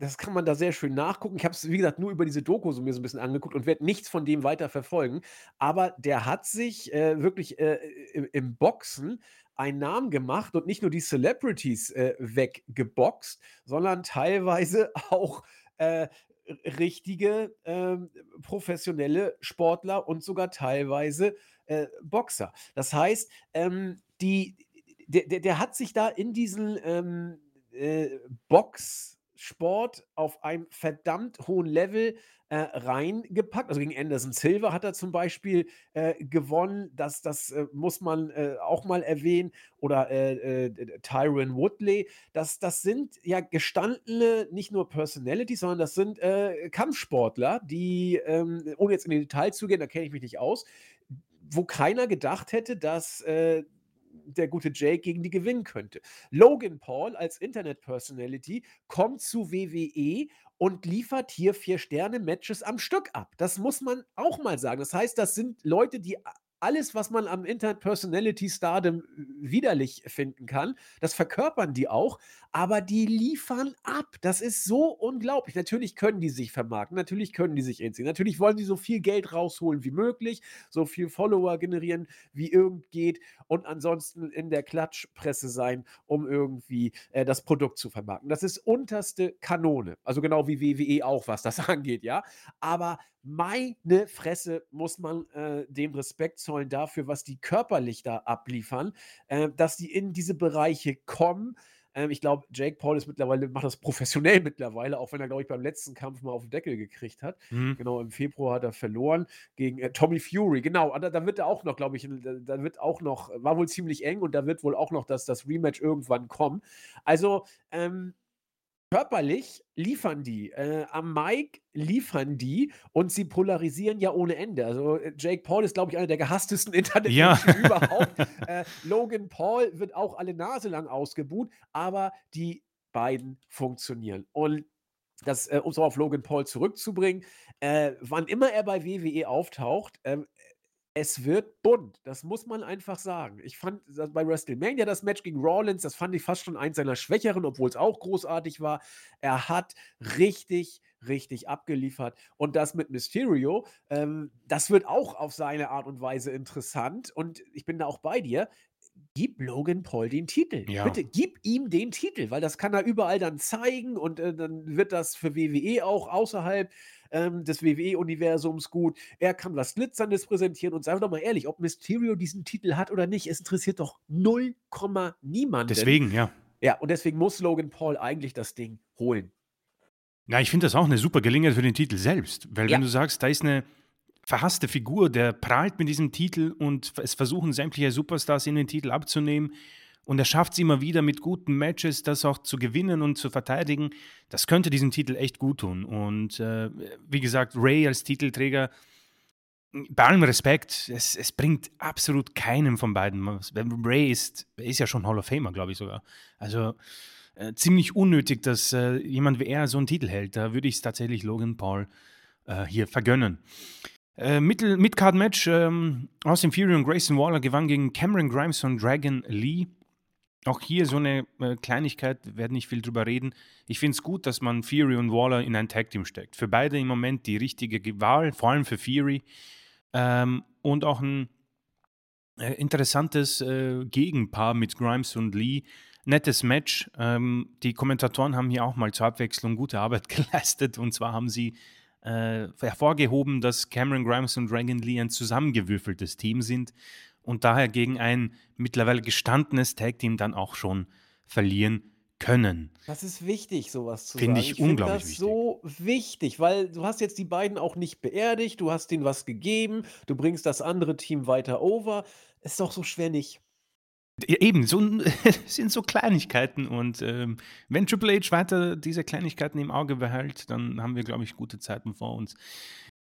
das kann man da sehr schön nachgucken. Ich habe es, wie gesagt, nur über diese Doku so mir so 'n bisschen angeguckt und werde nichts von dem weiter verfolgen. Aber der hat sich, äh, wirklich, äh, im im Boxen einen Namen gemacht und nicht nur die Celebrities, äh, weggeboxt, sondern teilweise auch, äh, richtige, ähm, professionelle Sportler und sogar teilweise, äh, Boxer. Das heißt, ähm, die der der hat sich da in diesen, ähm, äh, Boxsport auf einem verdammt hohen Level, äh, reingepackt. Also, gegen Anderson Silva hat er zum Beispiel, äh, gewonnen. Das das, äh, muss man, äh, auch mal erwähnen. Oder, äh, äh, Tyron Woodley. Das das sind ja gestandene, nicht nur Personalities, sondern das sind, Kampfsportler, die, ähm, ohne jetzt in die Details zu gehen, da kenne ich mich nicht aus, wo keiner gedacht hätte, dass, der gute Jake gegen die gewinnen könnte. Logan Paul als Internet-Personality kommt zu WWE und liefert hier 4-Sterne-Matches am Stück ab. Das muss man auch mal sagen. Das heißt, das sind Leute, die alles, was man am Internet-Personality-Stardom widerlich finden kann, das verkörpern die auch, aber die liefern ab. Das ist so unglaublich. Natürlich können die sich vermarkten, natürlich können die sich inszenieren, natürlich wollen die so viel Geld rausholen wie möglich, so viel Follower generieren, wie irgend geht und ansonsten in der Klatschpresse sein, um irgendwie, äh, das Produkt zu vermarkten. Das ist unterste Kanone. Also, genau wie WWE auch, was das angeht, ja? Aber meine Fresse, muss man, äh, dem Respekt zollen dafür, was die körperlich da abliefern, äh, dass die in diese Bereiche kommen. Ähm, ich glaube, Jake Paul ist mittlerweile macht das professionell mittlerweile, auch wenn er, glaube ich, beim letzten Kampf mal auf 'n Deckel gekriegt hat. Mhm. Genau, im Februar hat er verloren gegen, äh, Tommy Fury. Genau, da da wird er auch noch, glaube ich da da wird auch noch war wohl ziemlich eng und da wird wohl auch noch das das Rematch irgendwann kommen. Also, ähm Körperlich liefern die, äh, am Mic liefern die und sie polarisieren ja ohne Ende. Also, äh, Jake Paul ist, glaube ich, einer der gehasstesten Ja. Internetmenschen überhaupt. Äh, Logan Paul wird auch alle Nase lang ausgebuht, aber die beiden funktionieren. Und das, äh um's mal auf Logan Paul zurückzubringen, äh, wann immer er bei WWE auftaucht, ähm, es wird bunt. Das muss man einfach sagen. Ich fand bei WrestleMania das Match gegen Rollins, das fand ich fast schon eins seiner schwächeren, obwohl es auch großartig war. Er hat richtig, richtig abgeliefert. Und das mit Mysterio, ähm, das wird auch auf seine Art und Weise interessant. Und ich bin da auch bei dir gib Logan Paul den Titel. Ja. Bitte gib ihm den Titel, weil das kann er überall dann zeigen und äh, dann wird das für WWE auch außerhalb ähm, des WWE-Universums gut. Er kann was Glitzerndes präsentieren und sagen wir doch mal ehrlich, ob Mysterio diesen Titel hat oder nicht, es interessiert doch 0, niemanden. Deswegen, ja. Ja, und deswegen muss Logan Paul eigentlich das Ding holen. Ja, ich finde das auch eine super Gelegenheit für den Titel selbst. Weil Ja. wenn du sagst, da ist eine verhasste Figur, der prahlt mit diesem Titel und es versuchen sämtliche Superstars ihn den Titel abzunehmen und er schafft es immer wieder mit guten Matches, das auch zu gewinnen und zu verteidigen, das könnte diesem Titel echt gut tun. Und äh, wie gesagt, Ray als Titelträger, bei allem Respekt, es, es bringt absolut keinem von beiden. was. Ray ist, ist ja schon Hall of Famer, glaube ich sogar. Also äh, ziemlich unnötig, dass äh, jemand wie er so einen Titel hält. Da würde ich es tatsächlich Logan Paul äh, hier vergönnen. Äh, Mid-Card-Match, ähm, Austin Fury und Grayson Waller gewann gegen Cameron Grimes und Dragon Lee. Auch hier so eine äh, Kleinigkeit, werden nicht viel drüber reden. Ich finde es gut, dass man Fury und Waller in ein Tag-Team steckt. Für beide im Moment die richtige Ge- Wahl, vor allem für Fury. Ähm, und auch ein äh, interessantes äh, Gegenpaar mit Grimes und Lee. Nettes Match. Ähm, die Kommentatoren haben hier auch mal zur Abwechslung gute Arbeit geleistet. Und zwar haben sie äh, hervorgehoben, dass Cameron Grimes und Dragon Lee ein zusammengewürfeltes Team sind und daher gegen ein mittlerweile gestandenes Tag-Team dann auch schon verlieren können. Das ist wichtig, sowas zu Finde sagen. ich find unglaublich das wichtig. so wichtig, weil du hast jetzt die beiden auch nicht beerdigt, du hast denen was gegeben, du bringst das andere Team weiter over. Ist doch so schwer nicht. Eben, so sind so Kleinigkeiten und ähm, wenn Triple H weiter diese Kleinigkeiten im Auge behält, dann haben wir, glaube ich, gute Zeiten vor uns.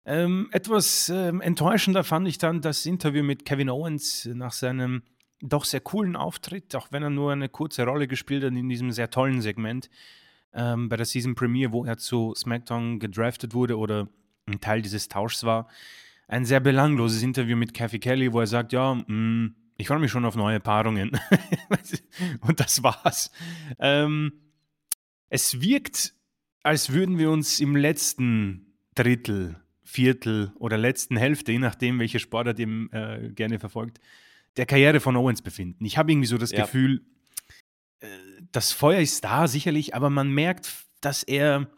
Ähm, etwas ähm, enttäuschender fand ich dann das Interview mit Kevin Owens nach seinem doch sehr coolen Auftritt, auch wenn er nur eine kurze Rolle gespielt hat in diesem sehr tollen Segment ähm, bei der Season Premiere, wo er zu SmackDown gedraftet wurde oder ein Teil dieses Tauschs war. Ein sehr belangloses Interview mit Kathy Kelly, wo er sagt, ja, mh, ich freue mich schon auf neue Paarungen. Und das war's. Ähm, es wirkt, als würden wir uns im letzten Drittel, Viertel oder letzten Hälfte, je nachdem, welche Sportart ihr äh, gerne verfolgt, der Karriere von Owens befinden. Ich habe irgendwie so das Ja. Gefühl, äh, das Feuer ist da sicherlich, aber man merkt, dass er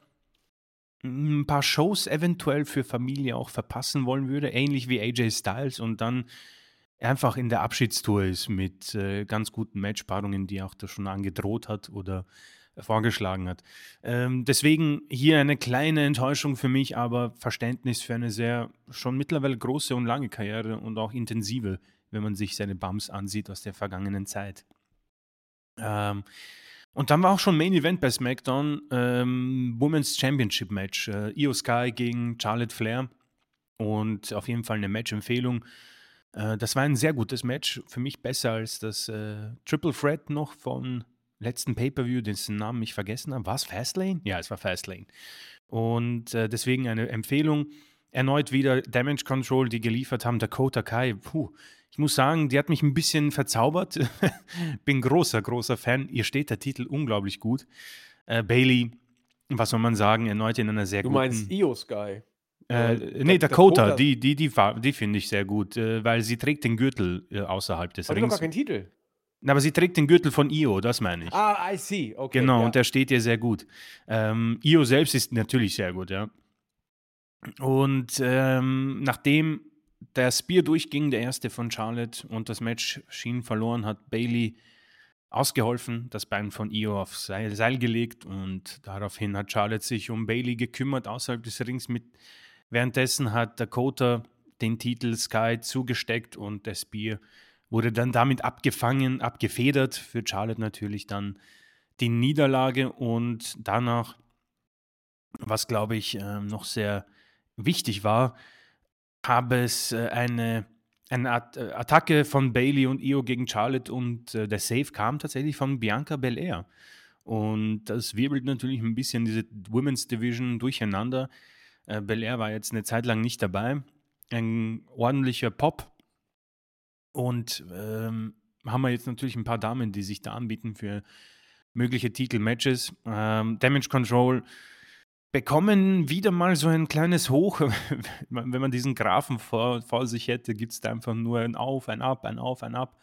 ein paar Shows eventuell für Familie auch verpassen wollen würde, ähnlich wie AJ Styles und dann einfach in der Abschiedstour ist mit äh, ganz guten Matchpaarungen, die auch da schon angedroht hat oder vorgeschlagen hat. Ähm, deswegen hier eine kleine Enttäuschung für mich, aber Verständnis für eine sehr schon mittlerweile große und lange Karriere und auch intensive, wenn man sich seine Bums ansieht aus der vergangenen Zeit. Ähm, und dann war auch schon Main Event bei SmackDown, ähm, Women's Championship Match. Äh, Io Sky gegen Charlotte Flair. Und auf jeden Fall eine Match-Empfehlung. Äh, das war ein sehr gutes Match. Für mich besser als das äh, Triple Threat noch vom letzten Pay-Per-View, dessen Namen ich vergessen habe. War es Fastlane? Ja, es war Fastlane. Und äh, deswegen eine Empfehlung. Erneut wieder Damage Control, die geliefert haben. Dakota Kai, puh, ich muss sagen, die hat mich ein bisschen verzaubert. Bin großer, großer Fan. Ihr steht der Titel unglaublich gut. Äh, Bailey, was soll man sagen, erneut in einer sehr Du guten. meinst Io Sky. Äh, Äh, nee, Da- Dakota, Dakota- die, die, die, die finde ich sehr gut, äh, weil sie trägt den Gürtel äh, außerhalb des Aber Rings. gar keinen Titel. Aber sie trägt den Gürtel von Io, das meine ich. Ah, I see. Okay. genau, ja. und der steht ihr sehr gut. Ähm, Io selbst ist natürlich sehr gut, ja. Und ähm, nachdem der Spear durchging, der erste von Charlotte, und das Match schien verloren, hat Bailey ausgeholfen, das Bein von Io aufs Seil, Seil gelegt und daraufhin hat Charlotte sich um Bailey gekümmert außerhalb des Rings. Mit, währenddessen hat Dakota den Titel Sky zugesteckt und der Spear wurde dann damit abgefangen, abgefedert. Für Charlotte natürlich dann die Niederlage und danach, was glaube ich äh, noch sehr wichtig war, habe es äh, eine, eine äh, Attacke von Bailey und Io gegen Charlotte und äh, der Save kam tatsächlich von Bianca Belair. Und das wirbelt natürlich ein bisschen diese Women's Division durcheinander. Äh, Belair war jetzt eine Zeit lang nicht dabei. Ein ordentlicher Pop Und ähm, haben wir jetzt natürlich ein paar Damen, die sich da anbieten für mögliche Titelmatches. Ähm, Damage Control bekommen wieder mal so ein kleines Hoch. Wenn man diesen Graphen vor, vor sich hätte, gibt es da einfach nur ein Auf, ein Ab, ein Auf, ein Ab.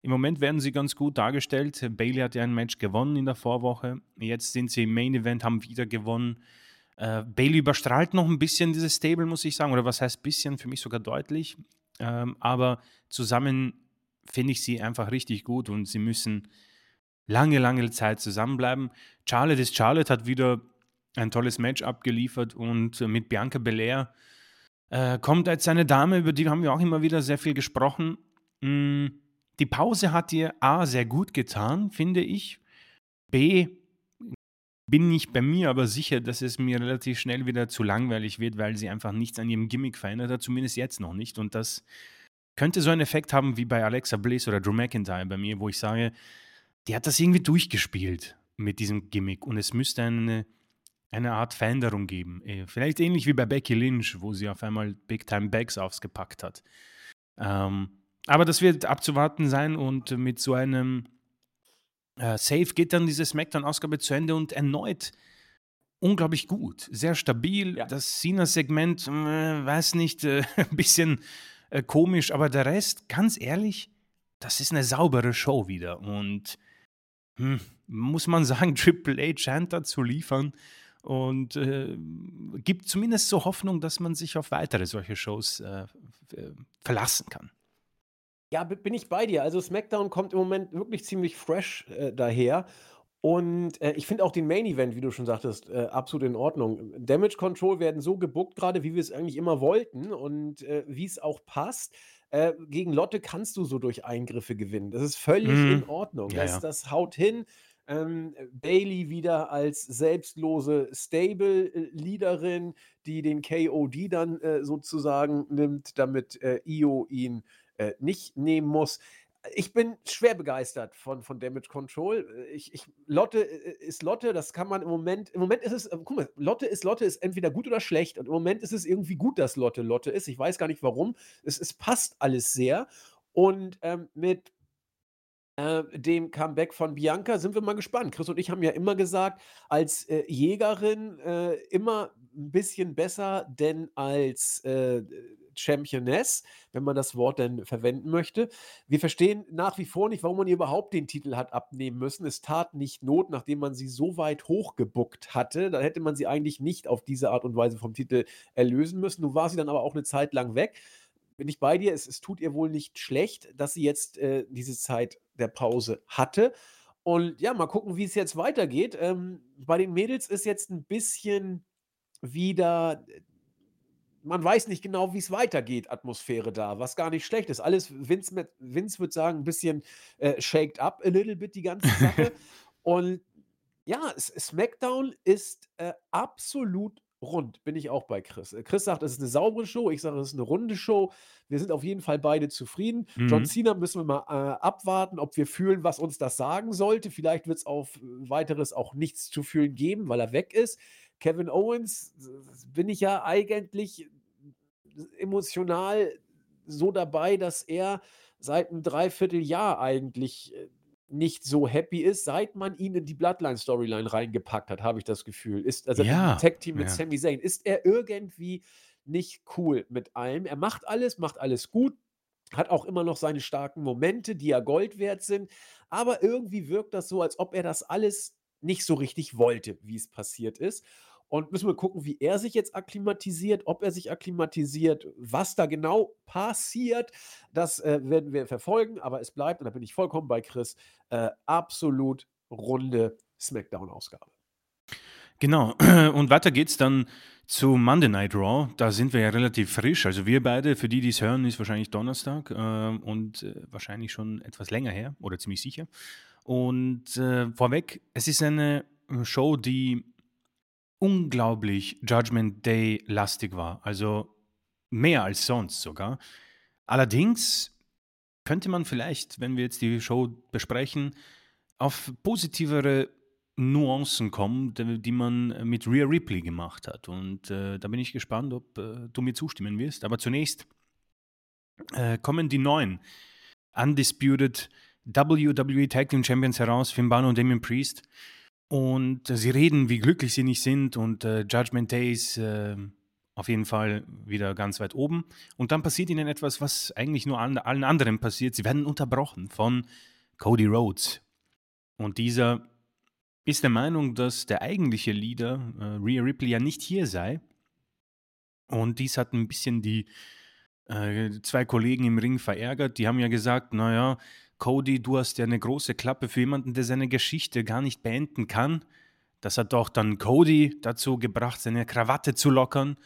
Im Moment werden sie ganz gut dargestellt. Bailey hat ja ein Match gewonnen in der Vorwoche. Jetzt sind sie im Main Event, haben wieder gewonnen. Äh, Bailey überstrahlt noch ein bisschen dieses Stable, muss ich sagen. Oder was heißt bisschen? Für mich sogar deutlich. Ähm, aber zusammen finde ich sie einfach richtig gut und sie müssen lange, lange Zeit zusammenbleiben. Charlotte ist Charlotte, hat wieder ein tolles Match abgeliefert und mit Bianca Belair äh, kommt als eine Dame, über die haben wir auch immer wieder sehr viel gesprochen. Mm, die Pause hat ihr A sehr gut getan, finde ich. B bin ich bei mir aber sicher, dass es mir relativ schnell wieder zu langweilig wird, weil sie einfach nichts an ihrem Gimmick verändert hat, zumindest jetzt noch nicht. Und das könnte so einen Effekt haben wie bei Alexa Bliss oder Drew McIntyre bei mir, wo ich sage, die hat das irgendwie durchgespielt mit diesem Gimmick und es müsste eine, eine Art Veränderung geben. Äh, vielleicht ähnlich wie bei Becky Lynch, wo sie auf einmal Big Time Bags aufgepackt hat. Ähm, aber das wird abzuwarten sein und mit so einem äh, Save geht dann diese Smackdown-Ausgabe zu Ende und erneut unglaublich gut, sehr stabil. Ja. Das Cena-Segment, äh, weiß nicht, äh, ein bisschen äh, komisch, aber der Rest, ganz ehrlich, das ist eine saubere Show wieder und hm, muss man sagen, Triple H scheint da zu liefern und äh, gibt zumindest so Hoffnung, dass man sich auf weitere solche Shows äh, verlassen kann. Ja, bin ich bei dir. Also SmackDown kommt im Moment wirklich ziemlich fresh äh, daher. Und äh, ich finde auch den Main Event, wie du schon sagtest, äh, absolut in Ordnung. Damage Control werden so gebuckt, gerade wie wir es eigentlich immer wollten und äh, wie es auch passt. Äh, gegen Lotte kannst du so durch Eingriffe gewinnen. Das ist völlig mhm. in Ordnung. Ja, das, ja. das haut hin. Ähm, Bailey wieder als selbstlose Stable-Leaderin, die den KOD dann äh, sozusagen nimmt, damit äh, Io ihn äh, nicht nehmen muss. Ich bin schwer begeistert von, von Damage Control. Äh, ich, ich, Lotte äh, ist Lotte, das kann man im Moment. Im Moment ist es, guck mal, Lotte ist Lotte ist entweder gut oder schlecht. Und im Moment ist es irgendwie gut, dass Lotte Lotte ist. Ich weiß gar nicht warum. Es, es passt alles sehr. Und ähm, mit äh, dem Comeback von Bianca sind wir mal gespannt. Chris und ich haben ja immer gesagt, als äh, Jägerin äh, immer ein bisschen besser denn als äh, Championess, wenn man das Wort denn verwenden möchte. Wir verstehen nach wie vor nicht, warum man ihr überhaupt den Titel hat abnehmen müssen. Es tat nicht Not, nachdem man sie so weit hochgebuckt hatte. Da hätte man sie eigentlich nicht auf diese Art und Weise vom Titel erlösen müssen. Nun war sie dann aber auch eine Zeit lang weg bin ich bei dir. Es, es tut ihr wohl nicht schlecht, dass sie jetzt äh, diese Zeit der Pause hatte. Und ja, mal gucken, wie es jetzt weitergeht. Ähm, bei den Mädels ist jetzt ein bisschen wieder, man weiß nicht genau, wie es weitergeht, Atmosphäre da, was gar nicht schlecht ist. Alles, Vince, mit, Vince würde sagen, ein bisschen äh, shaked up a little bit, die ganze Sache. Und ja, SmackDown ist äh, absolut rund, bin ich auch bei Chris. Äh, Chris sagt, es ist eine saubere Show, ich sage, es ist eine runde Show. Wir sind auf jeden Fall beide zufrieden. Mhm. John Cena müssen wir mal äh, abwarten, ob wir fühlen, was uns das sagen sollte. Vielleicht wird es auf äh, weiteres auch nichts zu fühlen geben, weil er weg ist. Kevin Owens bin ich ja eigentlich emotional so dabei, dass er seit einem Dreivierteljahr eigentlich nicht so happy ist, seit man ihn in die Bloodline-Storyline reingepackt hat, habe ich das Gefühl. Ist, also ja, Tag-Team mit ja. Sami Zayn, ist er irgendwie nicht cool mit allem. Er macht alles, macht alles gut, hat auch immer noch seine starken Momente, die ja Gold wert sind, aber irgendwie wirkt das so, als ob er das alles nicht so richtig wollte, wie es passiert ist. Und müssen wir gucken, wie er sich jetzt akklimatisiert, ob er sich akklimatisiert, was da genau passiert. Das äh, werden wir verfolgen, aber es bleibt, und da bin ich vollkommen bei Chris, äh, absolut runde Smackdown-Ausgabe. Genau, und weiter geht's dann zu Monday Night Raw. Da sind wir ja relativ frisch. Also wir beide, für die, die es hören, ist wahrscheinlich Donnerstag äh, und wahrscheinlich schon etwas länger her oder ziemlich sicher. Und äh, vorweg, es ist eine Show, die unglaublich Judgment Day lastig war. Also mehr als sonst sogar. Allerdings könnte man vielleicht, wenn wir jetzt die Show besprechen, auf positivere Nuancen kommen, die man mit Rhea Ripley gemacht hat. Und äh, da bin ich gespannt, ob äh, du mir zustimmen wirst. Aber zunächst äh, kommen die neuen Undisputed WWE Tag Team Champions heraus, Finn Balor und Damien Priest. Und äh, sie reden, wie glücklich sie nicht sind und äh, Judgment Day ist äh, auf jeden Fall wieder ganz weit oben. Und dann passiert ihnen etwas, was eigentlich nur allen, allen anderen passiert. Sie werden unterbrochen von Cody Rhodes. Und dieser ist der Meinung, dass der eigentliche Leader, äh, Rhea Ripley, ja nicht hier sei. Und dies hat ein bisschen die äh, zwei Kollegen im Ring verärgert. Die haben ja gesagt, naja, Cody, du hast ja eine große Klappe für jemanden, der seine Geschichte gar nicht beenden kann. Das hat doch dann Cody dazu gebracht, seine Krawatte zu lockern.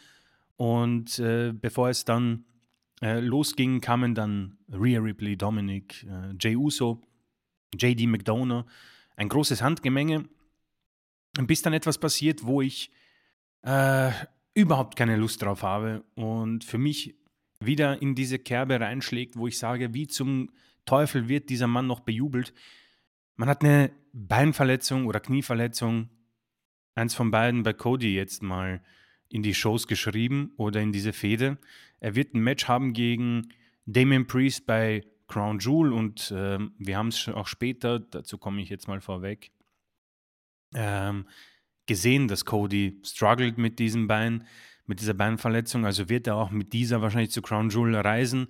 Und äh, bevor es dann äh, losging, kamen dann Rhea Ripley, Dominic, äh, Jay Uso, JD McDonough ein großes Handgemenge, bis dann etwas passiert, wo ich äh, überhaupt keine Lust drauf habe und für mich wieder in diese Kerbe reinschlägt, wo ich sage, wie zum Teufel wird dieser Mann noch bejubelt. Man hat eine Beinverletzung oder Knieverletzung, eins von beiden bei Cody jetzt mal in die Shows geschrieben oder in diese Fehde. Er wird ein Match haben gegen Damien Priest bei Crown Jewel und ähm, wir haben es auch später, dazu komme ich jetzt mal vorweg, ähm, gesehen, dass Cody struggelt mit diesem Bein, mit dieser Beinverletzung. Also wird er auch mit dieser wahrscheinlich zu Crown Jewel reisen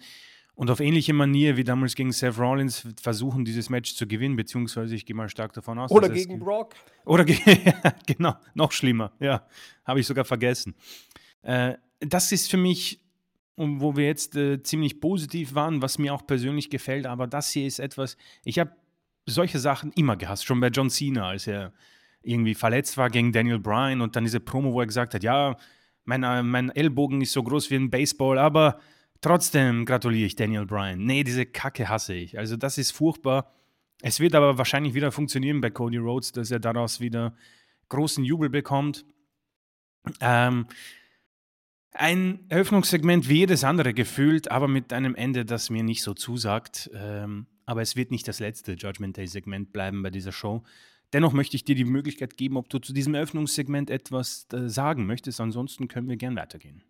und auf ähnliche Manier wie damals gegen Seth Rollins versuchen, dieses Match zu gewinnen, beziehungsweise ich gehe mal stark davon aus. Oder gegen Brock. Oder genau, noch schlimmer. Ja, habe ich sogar vergessen. Äh, das ist für mich wo wir jetzt äh, ziemlich positiv waren, was mir auch persönlich gefällt. Aber das hier ist etwas, ich habe solche Sachen immer gehasst, schon bei John Cena, als er irgendwie verletzt war gegen Daniel Bryan und dann diese Promo, wo er gesagt hat, ja, mein, äh, mein Ellbogen ist so groß wie ein Baseball, aber trotzdem gratuliere ich Daniel Bryan. Nee, diese Kacke hasse ich. Also das ist furchtbar. Es wird aber wahrscheinlich wieder funktionieren bei Cody Rhodes, dass er daraus wieder großen Jubel bekommt. Ähm, ein Eröffnungssegment wie jedes andere gefühlt, aber mit einem Ende, das mir nicht so zusagt. Ähm, aber es wird nicht das letzte Judgment Day-Segment bleiben bei dieser Show. Dennoch möchte ich dir die Möglichkeit geben, ob du zu diesem Eröffnungssegment etwas äh, sagen möchtest. Ansonsten können wir gern weitergehen.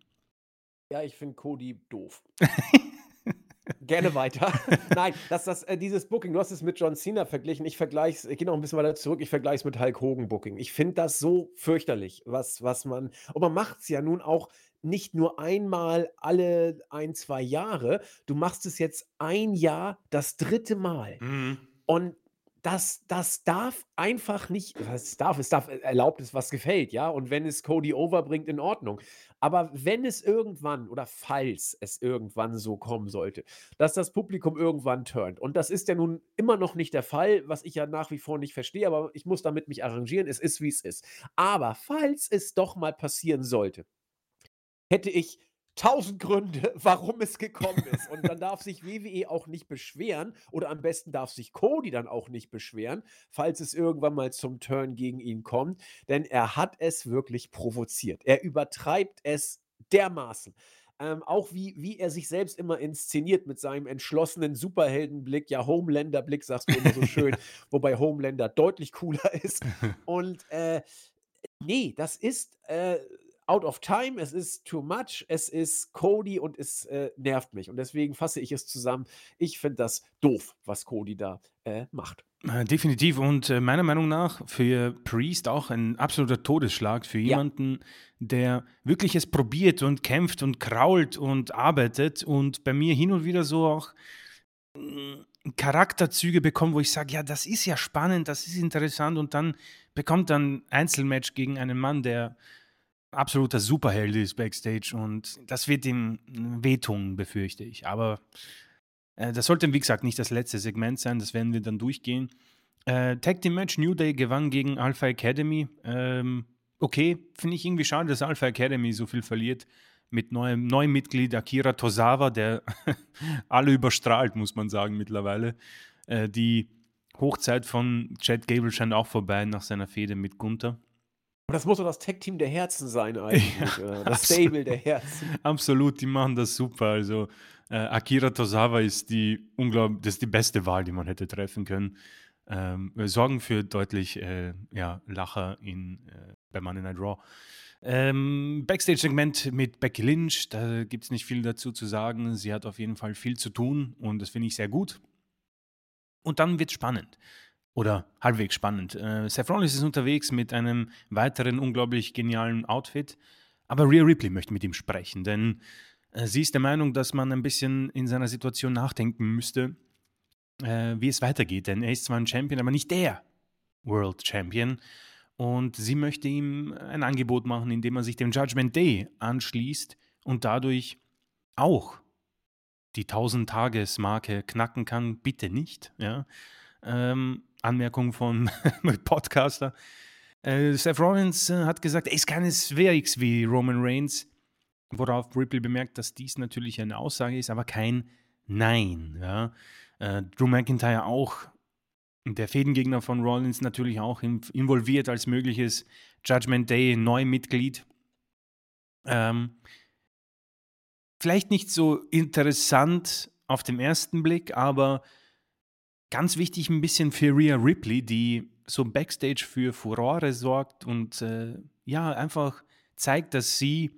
Ja, ich finde Cody doof. Gerne weiter. Nein, dass das, äh, dieses Booking, du hast es mit John Cena verglichen. Ich vergleiche es, ich gehe noch ein bisschen weiter zurück, ich vergleiche es mit Hulk Hogan Booking. Ich finde das so fürchterlich, was, was man, und man macht es ja nun auch nicht nur einmal alle ein, zwei Jahre. Du machst es jetzt ein Jahr das dritte Mal. Mhm. Und das, das darf einfach nicht, es darf, es darf äh, erlaubt ist, was gefällt, ja. Und wenn es Cody overbringt, in Ordnung. Aber wenn es irgendwann oder falls es irgendwann so kommen sollte, dass das Publikum irgendwann turnt, und das ist ja nun immer noch nicht der Fall, was ich ja nach wie vor nicht verstehe, aber ich muss damit mich arrangieren, es ist, wie es ist. Aber falls es doch mal passieren sollte, hätte ich tausend Gründe, warum es gekommen ist. Und dann darf sich WWE auch nicht beschweren oder am besten darf sich Cody dann auch nicht beschweren, falls es irgendwann mal zum Turn gegen ihn kommt, denn er hat es wirklich provoziert. Er übertreibt es dermaßen. Ähm, auch wie, wie er sich selbst immer inszeniert mit seinem entschlossenen Superheldenblick, ja, Homelander-Blick, sagst du immer so schön, wobei Homelander deutlich cooler ist. Und äh, nee, das ist äh, out of time, es ist too much, es ist Cody und es äh, nervt mich. Und deswegen fasse ich es zusammen. Ich finde das doof, was Cody da äh, macht. Definitiv. Und äh, meiner Meinung nach für Priest auch ein absoluter Todesschlag für jemanden, ja. der wirklich es probiert und kämpft und krault und arbeitet und bei mir hin und wieder so auch mm, Charakterzüge bekommt, wo ich sage, ja, das ist ja spannend, das ist interessant und dann bekommt dann Einzelmatch gegen einen Mann, der absoluter Superheld ist backstage und das wird ihm wehtun, befürchte ich. Aber äh, das sollte, wie gesagt, nicht das letzte Segment sein, das werden wir dann durchgehen. Äh, Tag Team Match New Day gewann gegen Alpha Academy. Ähm, okay, finde ich irgendwie schade, dass Alpha Academy so viel verliert mit neuem, neuem Mitglied Akira Tosawa, der alle überstrahlt, muss man sagen, mittlerweile. Äh, die Hochzeit von Chad Gable scheint auch vorbei nach seiner Fehde mit Gunther. Und das muss doch das Tech-Team der Herzen sein eigentlich. Ja, das Stable der Herzen. Absolut, die machen das super. Also äh, Akira Tosawa ist die unglaublich, das ist die beste Wahl, die man hätte treffen können. Ähm, wir sorgen für deutlich äh, ja, Lacher in, äh, bei Monday Night Raw. Ähm, Backstage-Segment mit Becky Lynch, da gibt es nicht viel dazu zu sagen. Sie hat auf jeden Fall viel zu tun und das finde ich sehr gut. Und dann wird es spannend. Oder halbwegs spannend. Äh, Seth Rollins ist unterwegs mit einem weiteren unglaublich genialen Outfit. Aber Rhea Ripley möchte mit ihm sprechen, denn äh, sie ist der Meinung, dass man ein bisschen in seiner Situation nachdenken müsste, äh, wie es weitergeht. Denn er ist zwar ein Champion, aber nicht der World Champion. Und sie möchte ihm ein Angebot machen, indem er sich dem Judgment Day anschließt und dadurch auch die 1000-Tages-Marke knacken kann. Bitte nicht. Ja? Ähm, Anmerkung von Podcaster. Äh, Seth Rollins äh, hat gesagt, er ist keineswegs wie Roman Reigns, worauf Ripley bemerkt, dass dies natürlich eine Aussage ist, aber kein Nein. Ja? Äh, Drew McIntyre auch, der Fädengegner von Rollins natürlich auch involviert als mögliches Judgment Day Neumitglied. Ähm, vielleicht nicht so interessant auf den ersten Blick, aber ganz wichtig ein bisschen für Rhea Ripley, die so Backstage für Furore sorgt und äh, ja, einfach zeigt, dass sie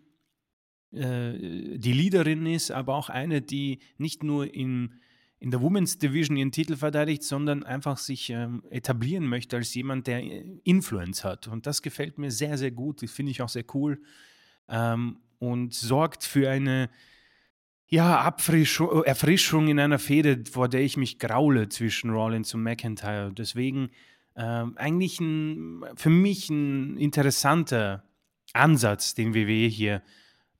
äh, die Leaderin ist, aber auch eine, die nicht nur in, in der Women's Division ihren Titel verteidigt, sondern einfach sich ähm, etablieren möchte als jemand, der Influence hat. Und das gefällt mir sehr, sehr gut. Das finde ich auch sehr cool. Ähm, und sorgt für eine ja, Abfrischung, Erfrischung in einer Fehde, vor der ich mich graule zwischen Rollins und McIntyre. Deswegen ähm, eigentlich ein, für mich ein interessanter Ansatz, den WWE hier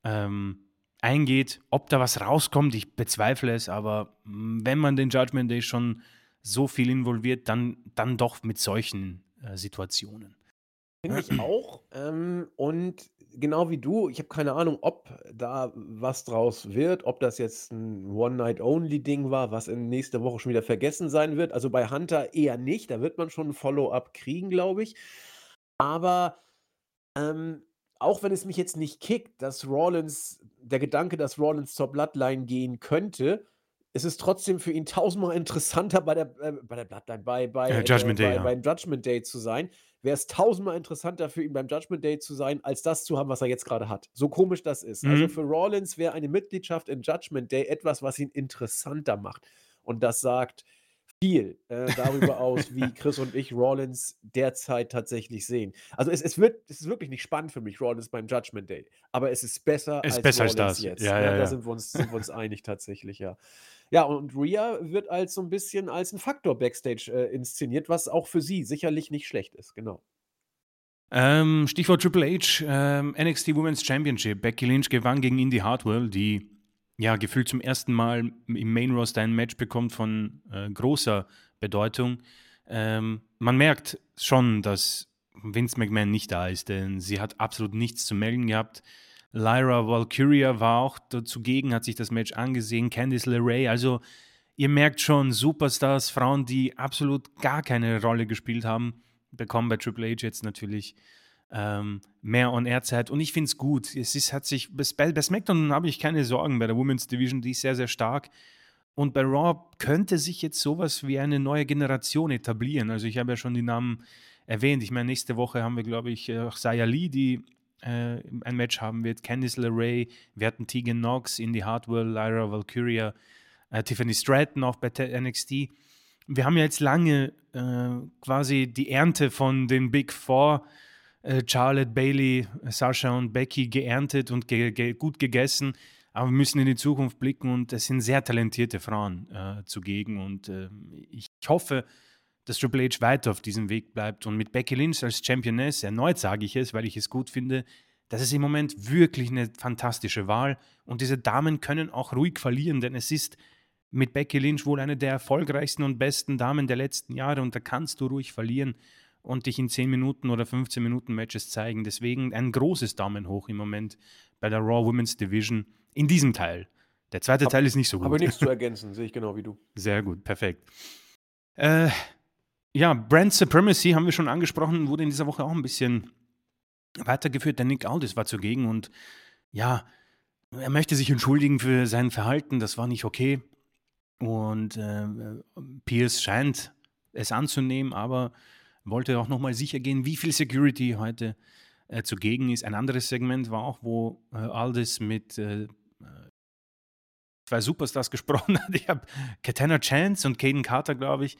ähm, eingeht. Ob da was rauskommt, ich bezweifle es, aber mm, wenn man den Judgment Day schon so viel involviert, dann, dann doch mit solchen äh, Situationen. Finde ich auch. Ähm, und genau wie du, ich habe keine Ahnung, ob da was draus wird, ob das jetzt ein One-Night-Only-Ding war, was in nächster Woche schon wieder vergessen sein wird. Also bei Hunter eher nicht, da wird man schon ein Follow-up kriegen, glaube ich. Aber ähm, auch wenn es mich jetzt nicht kickt, dass Rollins, der Gedanke, dass Rollins zur Bloodline gehen könnte, es ist trotzdem für ihn tausendmal interessanter bei der, äh, bei der Bloodline, bei, bei, äh, Judgment äh, Day, bei, ja. beim Judgment Day zu sein. Wäre es tausendmal interessanter für ihn beim Judgment Day zu sein, als das zu haben, was er jetzt gerade hat. So komisch das ist. Also mhm. Also für Rollins wäre eine Mitgliedschaft in Judgment Day etwas, was ihn interessanter macht. Und das sagt, viel äh, darüber aus, wie Chris und ich Rollins derzeit tatsächlich sehen. Also es, es, wird, es ist wirklich nicht spannend für mich, Rollins beim Judgment Day. Aber es ist besser ist als besser Rollins als das. jetzt. Ja, ja, ja, da sind wir, uns, sind wir uns einig tatsächlich, ja. Ja, und Rhea wird als so ein bisschen als ein Faktor Backstage äh, inszeniert, was auch für sie sicherlich nicht schlecht ist, genau. Ähm, Stichwort Triple H, ähm, NXT Women's Championship. Becky Lynch gewann gegen Indy Hartwell, die ja gefühlt zum ersten Mal im Main Roster ein Match bekommt von äh, großer Bedeutung. Ähm, man merkt schon, dass Vince McMahon nicht da ist, denn sie hat absolut nichts zu melden gehabt. Lyra Valkyria war auch zugegen, hat sich das Match angesehen. Candice LeRae, also ihr merkt schon, Superstars, Frauen, die absolut gar keine Rolle gespielt haben, bekommen bei Triple H jetzt natürlich ähm, mehr On-Air-Zeit. Und ich finde es gut. Es ist, hat sich, bei, bei SmackDown habe ich keine Sorgen. Bei der Women's Division, die ist sehr, sehr stark. Und bei Raw könnte sich jetzt sowas wie eine neue Generation etablieren. Also ich habe ja schon die Namen erwähnt. Ich meine, nächste Woche haben wir, glaube ich, auch Saya Lee, die äh, ein Match haben wird. Candice LeRae, wir hatten Tegan Knox, Indy Hartwell, Lyra Valkyria, äh, Tiffany Stratton auch bei NXT. Wir haben ja jetzt lange äh, quasi die Ernte von den Big Four, äh, Charlotte, Bailey, Sasha und Becky geerntet und ge ge gut gegessen. Aber wir müssen in die Zukunft blicken und es sind sehr talentierte Frauen äh, zugegen. Und äh, ich hoffe, dass Triple H weiter auf diesem Weg bleibt. Und mit Becky Lynch als Championess, erneut sage ich es, weil ich es gut finde, das ist im Moment wirklich eine fantastische Wahl. Und diese Damen können auch ruhig verlieren, denn es ist mit Becky Lynch wohl eine der erfolgreichsten und besten Damen der letzten Jahre. Und da kannst du ruhig verlieren und dich in 10 Minuten oder 15 Minuten Matches zeigen. Deswegen ein großes Daumen hoch im Moment bei der Raw Women's Division in diesem Teil. Der zweite Teil ist nicht so gut. Aber nichts zu ergänzen, sehe ich genau wie du. Sehr gut, perfekt. Äh, ja, Brand Supremacy haben wir schon angesprochen, wurde in dieser Woche auch ein bisschen weitergeführt. Der Nick Aldis war zugegen und ja, er möchte sich entschuldigen für sein Verhalten, das war nicht okay. Und äh, Pierce scheint es anzunehmen, aber wollte auch nochmal sicher gehen, wie viel Security heute äh, zugegen ist. Ein anderes Segment war auch, wo äh, Aldis mit äh, zwei Superstars gesprochen hat. Ich habe Katana Chance und Caden Carter, glaube ich.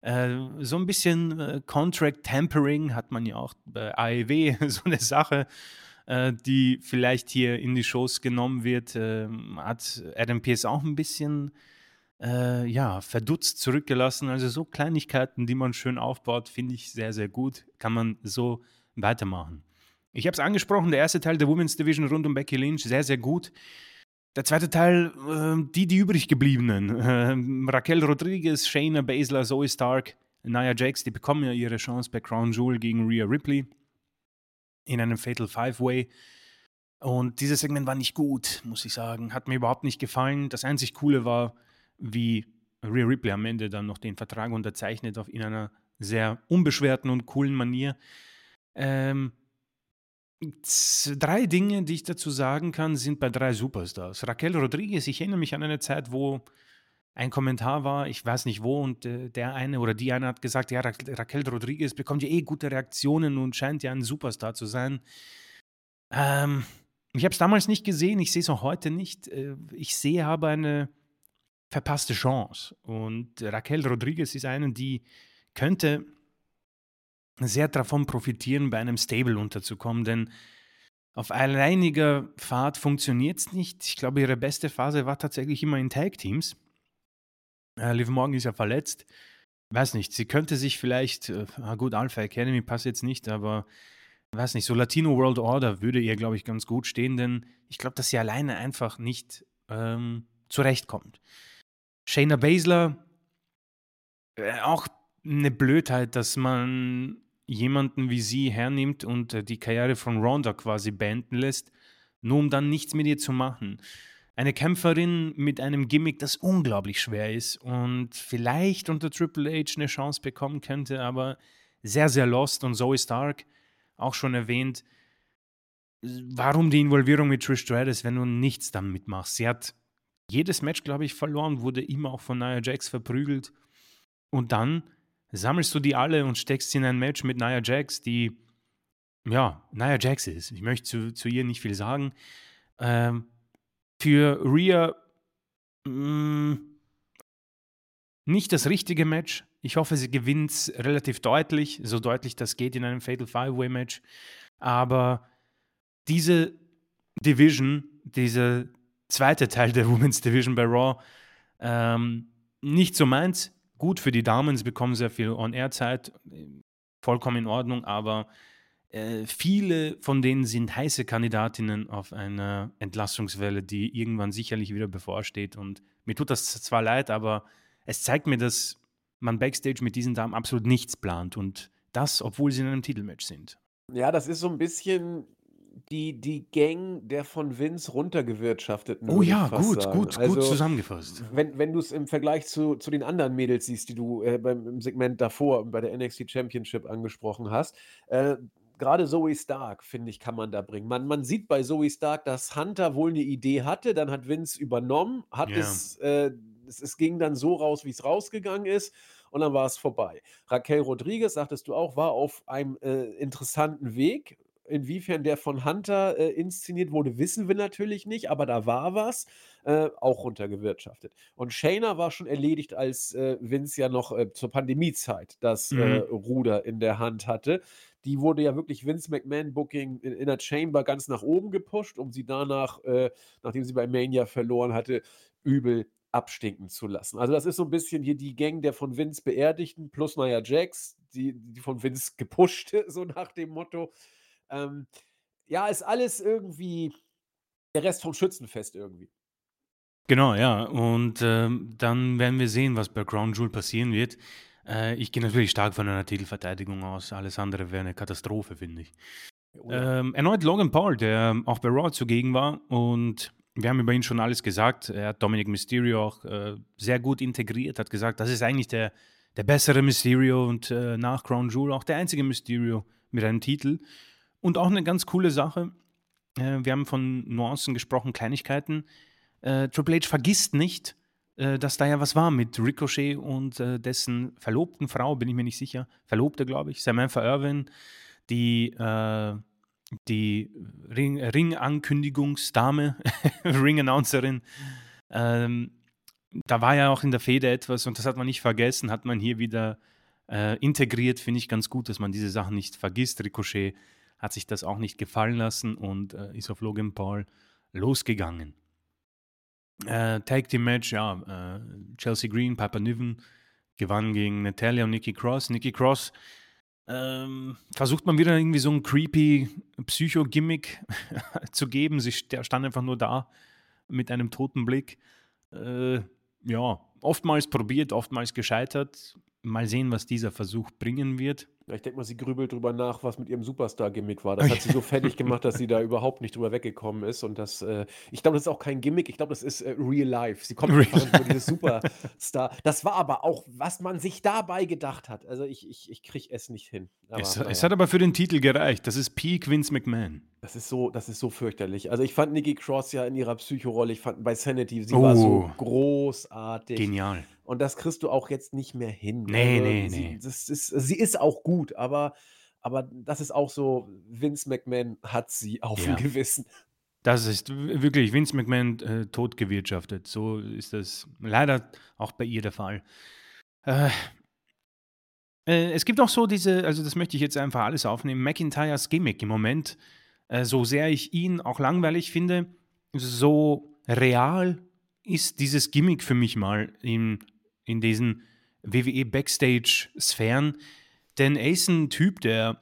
Äh, so ein bisschen äh, Contract Tampering hat man ja auch bei AEW, so eine Sache, äh, die vielleicht hier in die Shows genommen wird. Ähm, hat Adam Pierce auch ein bisschen äh, ja, verdutzt zurückgelassen. Also so Kleinigkeiten, die man schön aufbaut, finde ich sehr, sehr gut. Kann man so weitermachen. Ich habe es angesprochen, der erste Teil der Women's Division rund um Becky Lynch, sehr, sehr gut. Der zweite Teil, äh, die, die übrig gebliebenen. Äh, Raquel Rodriguez, Shayna Baszler, Zoe Stark, Nia Jax, die bekommen ja ihre Chance bei Crown Jewel gegen Rhea Ripley in einem Fatal Five-Way. Und dieses Segment war nicht gut, muss ich sagen. Hat mir überhaupt nicht gefallen. Das einzig Coole war, wie Rhea Ripley am Ende dann noch den Vertrag unterzeichnet, auf in einer sehr unbeschwerten und coolen Manier. Ähm, drei Dinge, die ich dazu sagen kann, sind bei drei Superstars. Raquel Rodriguez, ich erinnere mich an eine Zeit, wo ein Kommentar war, ich weiß nicht wo, und äh, der eine oder die eine hat gesagt, ja, Ra Raquel Rodriguez bekommt ja eh gute Reaktionen und scheint ja ein Superstar zu sein. Ähm, ich habe es damals nicht gesehen, ich sehe es auch heute nicht. Äh, ich sehe aber eine verpasste Chance. Und Raquel Rodriguez ist eine, die könnte sehr davon profitieren, bei einem Stable unterzukommen, denn auf alleiniger Fahrt funktioniert es nicht. Ich glaube, ihre beste Phase war tatsächlich immer in Tag-Teams. Äh, Liv Morgan ist ja verletzt. Weiß nicht, sie könnte sich vielleicht, äh, gut, Alpha Academy passt jetzt nicht, aber weiß nicht, so Latino World Order würde ihr, glaube ich, ganz gut stehen, denn ich glaube, dass sie alleine einfach nicht ähm, zurechtkommt. Shayna Baszler, äh, auch eine Blödheit, dass man jemanden wie sie hernimmt und äh, die Karriere von Ronda quasi beenden lässt, nur um dann nichts mit ihr zu machen. Eine Kämpferin mit einem Gimmick, das unglaublich schwer ist und vielleicht unter Triple H eine Chance bekommen könnte, aber sehr, sehr lost. Und Zoe Stark, auch schon erwähnt, warum die Involvierung mit Trish Stratus, wenn du nichts damit machst? Sie hat jedes Match, glaube ich, verloren, wurde immer auch von Nia Jax verprügelt. Und dann sammelst du die alle und steckst sie in ein Match mit Nia Jax, die, ja, Nia Jax ist. Ich möchte zu, zu ihr nicht viel sagen. Ähm, für Rhea mh, mm, nicht das richtige Match. Ich hoffe, sie gewinnt es relativ deutlich, so deutlich das geht in einem Fatal Five-Way-Match. Aber diese Division, diese zweite Teil der Women's Division bei Raw. Ähm, nicht so meins. Gut für die Damen, sie bekommen sehr viel On-Air-Zeit. Vollkommen in Ordnung, aber äh, viele von denen sind heiße Kandidatinnen auf eine Entlassungswelle, die irgendwann sicherlich wieder bevorsteht. Und mir tut das zwar leid, aber es zeigt mir, dass man backstage mit diesen Damen absolut nichts plant. Und das, obwohl sie in einem Titelmatch sind. Ja, das ist so ein bisschen die, die Gang der von Vince runtergewirtschafteten, Oh ja, gut, sagen. gut, gut Also, zusammengefasst. wenn, wenn du es im Vergleich zu, zu den anderen Mädels siehst, die du äh, beim, im Segment davor bei der NXT Championship angesprochen hast, äh, gerade Zoe Stark, finde ich, kann man da bringen. Man, man sieht bei Zoe Stark, dass Hunter wohl eine Idee hatte, dann hat Vince übernommen, hat Ja. es, äh, es, es ging dann so raus, wie es rausgegangen ist und dann war es vorbei. Raquel Rodriguez, sagtest du auch, war auf einem äh, interessanten Weg. Inwiefern der von Hunter äh, inszeniert wurde, wissen wir natürlich nicht, aber da war was, äh, auch runtergewirtschaftet. Und Shayna war schon erledigt, als äh, Vince ja noch äh, zur Pandemiezeit das äh, Mhm. Ruder in der Hand hatte. Die wurde ja wirklich Vince McMahon Booking in, in der Chamber ganz nach oben gepusht, um sie danach, äh, nachdem sie bei Mania verloren hatte, übel abstinken zu lassen. Also das ist so ein bisschen hier die Gang der von Vince Beerdigten plus Nia Jax, die, die von Vince gepushte, so nach dem Motto. Ähm, ja, ist alles irgendwie der Rest vom Schützenfest irgendwie. Genau, ja. Und ähm, dann werden wir sehen, was bei Crown Jewel passieren wird. Äh, ich gehe natürlich stark von einer Titelverteidigung aus. Alles andere wäre eine Katastrophe, finde ich. Ähm, erneut Logan Paul, der auch bei Raw zugegen war. Und wir haben über ihn schon alles gesagt. Er hat Dominic Mysterio auch äh, sehr gut integriert, hat gesagt, das ist eigentlich der, der bessere Mysterio und äh, nach Crown Jewel auch der einzige Mysterio mit einem Titel. Und auch eine ganz coole Sache. Äh, wir haben von Nuancen gesprochen, Kleinigkeiten. Äh, Triple H vergisst nicht, äh, dass da ja was war mit Ricochet und äh, dessen verlobten Frau, bin ich mir nicht sicher. Verlobte, glaube ich, Samantha Irwin, die, äh, die Ring- Ring-Ankündigungsdame, Ring-Announcerin. Ähm, da war ja auch in der Feder etwas, und das hat man nicht vergessen, hat man hier wieder äh, integriert. Finde ich ganz gut, dass man diese Sachen nicht vergisst. Ricochet hat sich das auch nicht gefallen lassen und äh, ist auf Logan Paul losgegangen. Äh, Tag Team Match, ja, äh, Chelsea Green, Piper Niven gewann gegen Natalia und Nikki Cross. Nikki Cross ähm, versucht man wieder irgendwie so ein creepy Psycho-Gimmick zu geben. Sie stand einfach nur da mit einem toten Blick. Äh, ja, oftmals probiert, oftmals gescheitert. Mal sehen, was dieser Versuch bringen wird. Ich denke mal, sie grübelt drüber nach, was mit ihrem Superstar-Gimmick war. Das hat sie so fertig gemacht, dass sie da überhaupt nicht drüber weggekommen ist. Und das, äh, ich glaube, das ist auch kein Gimmick, ich glaube, das ist äh, real life. Sie kommt einfach dieses Superstar. Das war aber auch, was man sich dabei gedacht hat. Also ich, ich, ich kriege es nicht hin. Aber, es, es, hat aber für den Titel gereicht. Das ist Peak Vince McMahon. Das ist so, das ist so fürchterlich. Also ich fand Nikki Cross ja in ihrer Psychorolle, ich fand bei Sanity, sie oh, war so oh. großartig. Genial. Und das kriegst du auch jetzt nicht mehr hin. Nee, also, nee, sie, nee. Das ist, sie ist auch gut, aber, aber das ist auch so, Vince McMahon hat sie auf ja. dem Gewissen. Das ist wirklich Vince McMahon äh, totgewirtschaftet. So ist das leider auch bei ihr der Fall. Äh, äh, es gibt auch so diese, also das möchte ich jetzt einfach alles aufnehmen, McIntyres Gimmick im Moment. Äh, so sehr ich ihn auch langweilig finde, so real ist dieses Gimmick für mich mal in in diesen WWE-Backstage-Sphären. Denn er ist ein Typ, der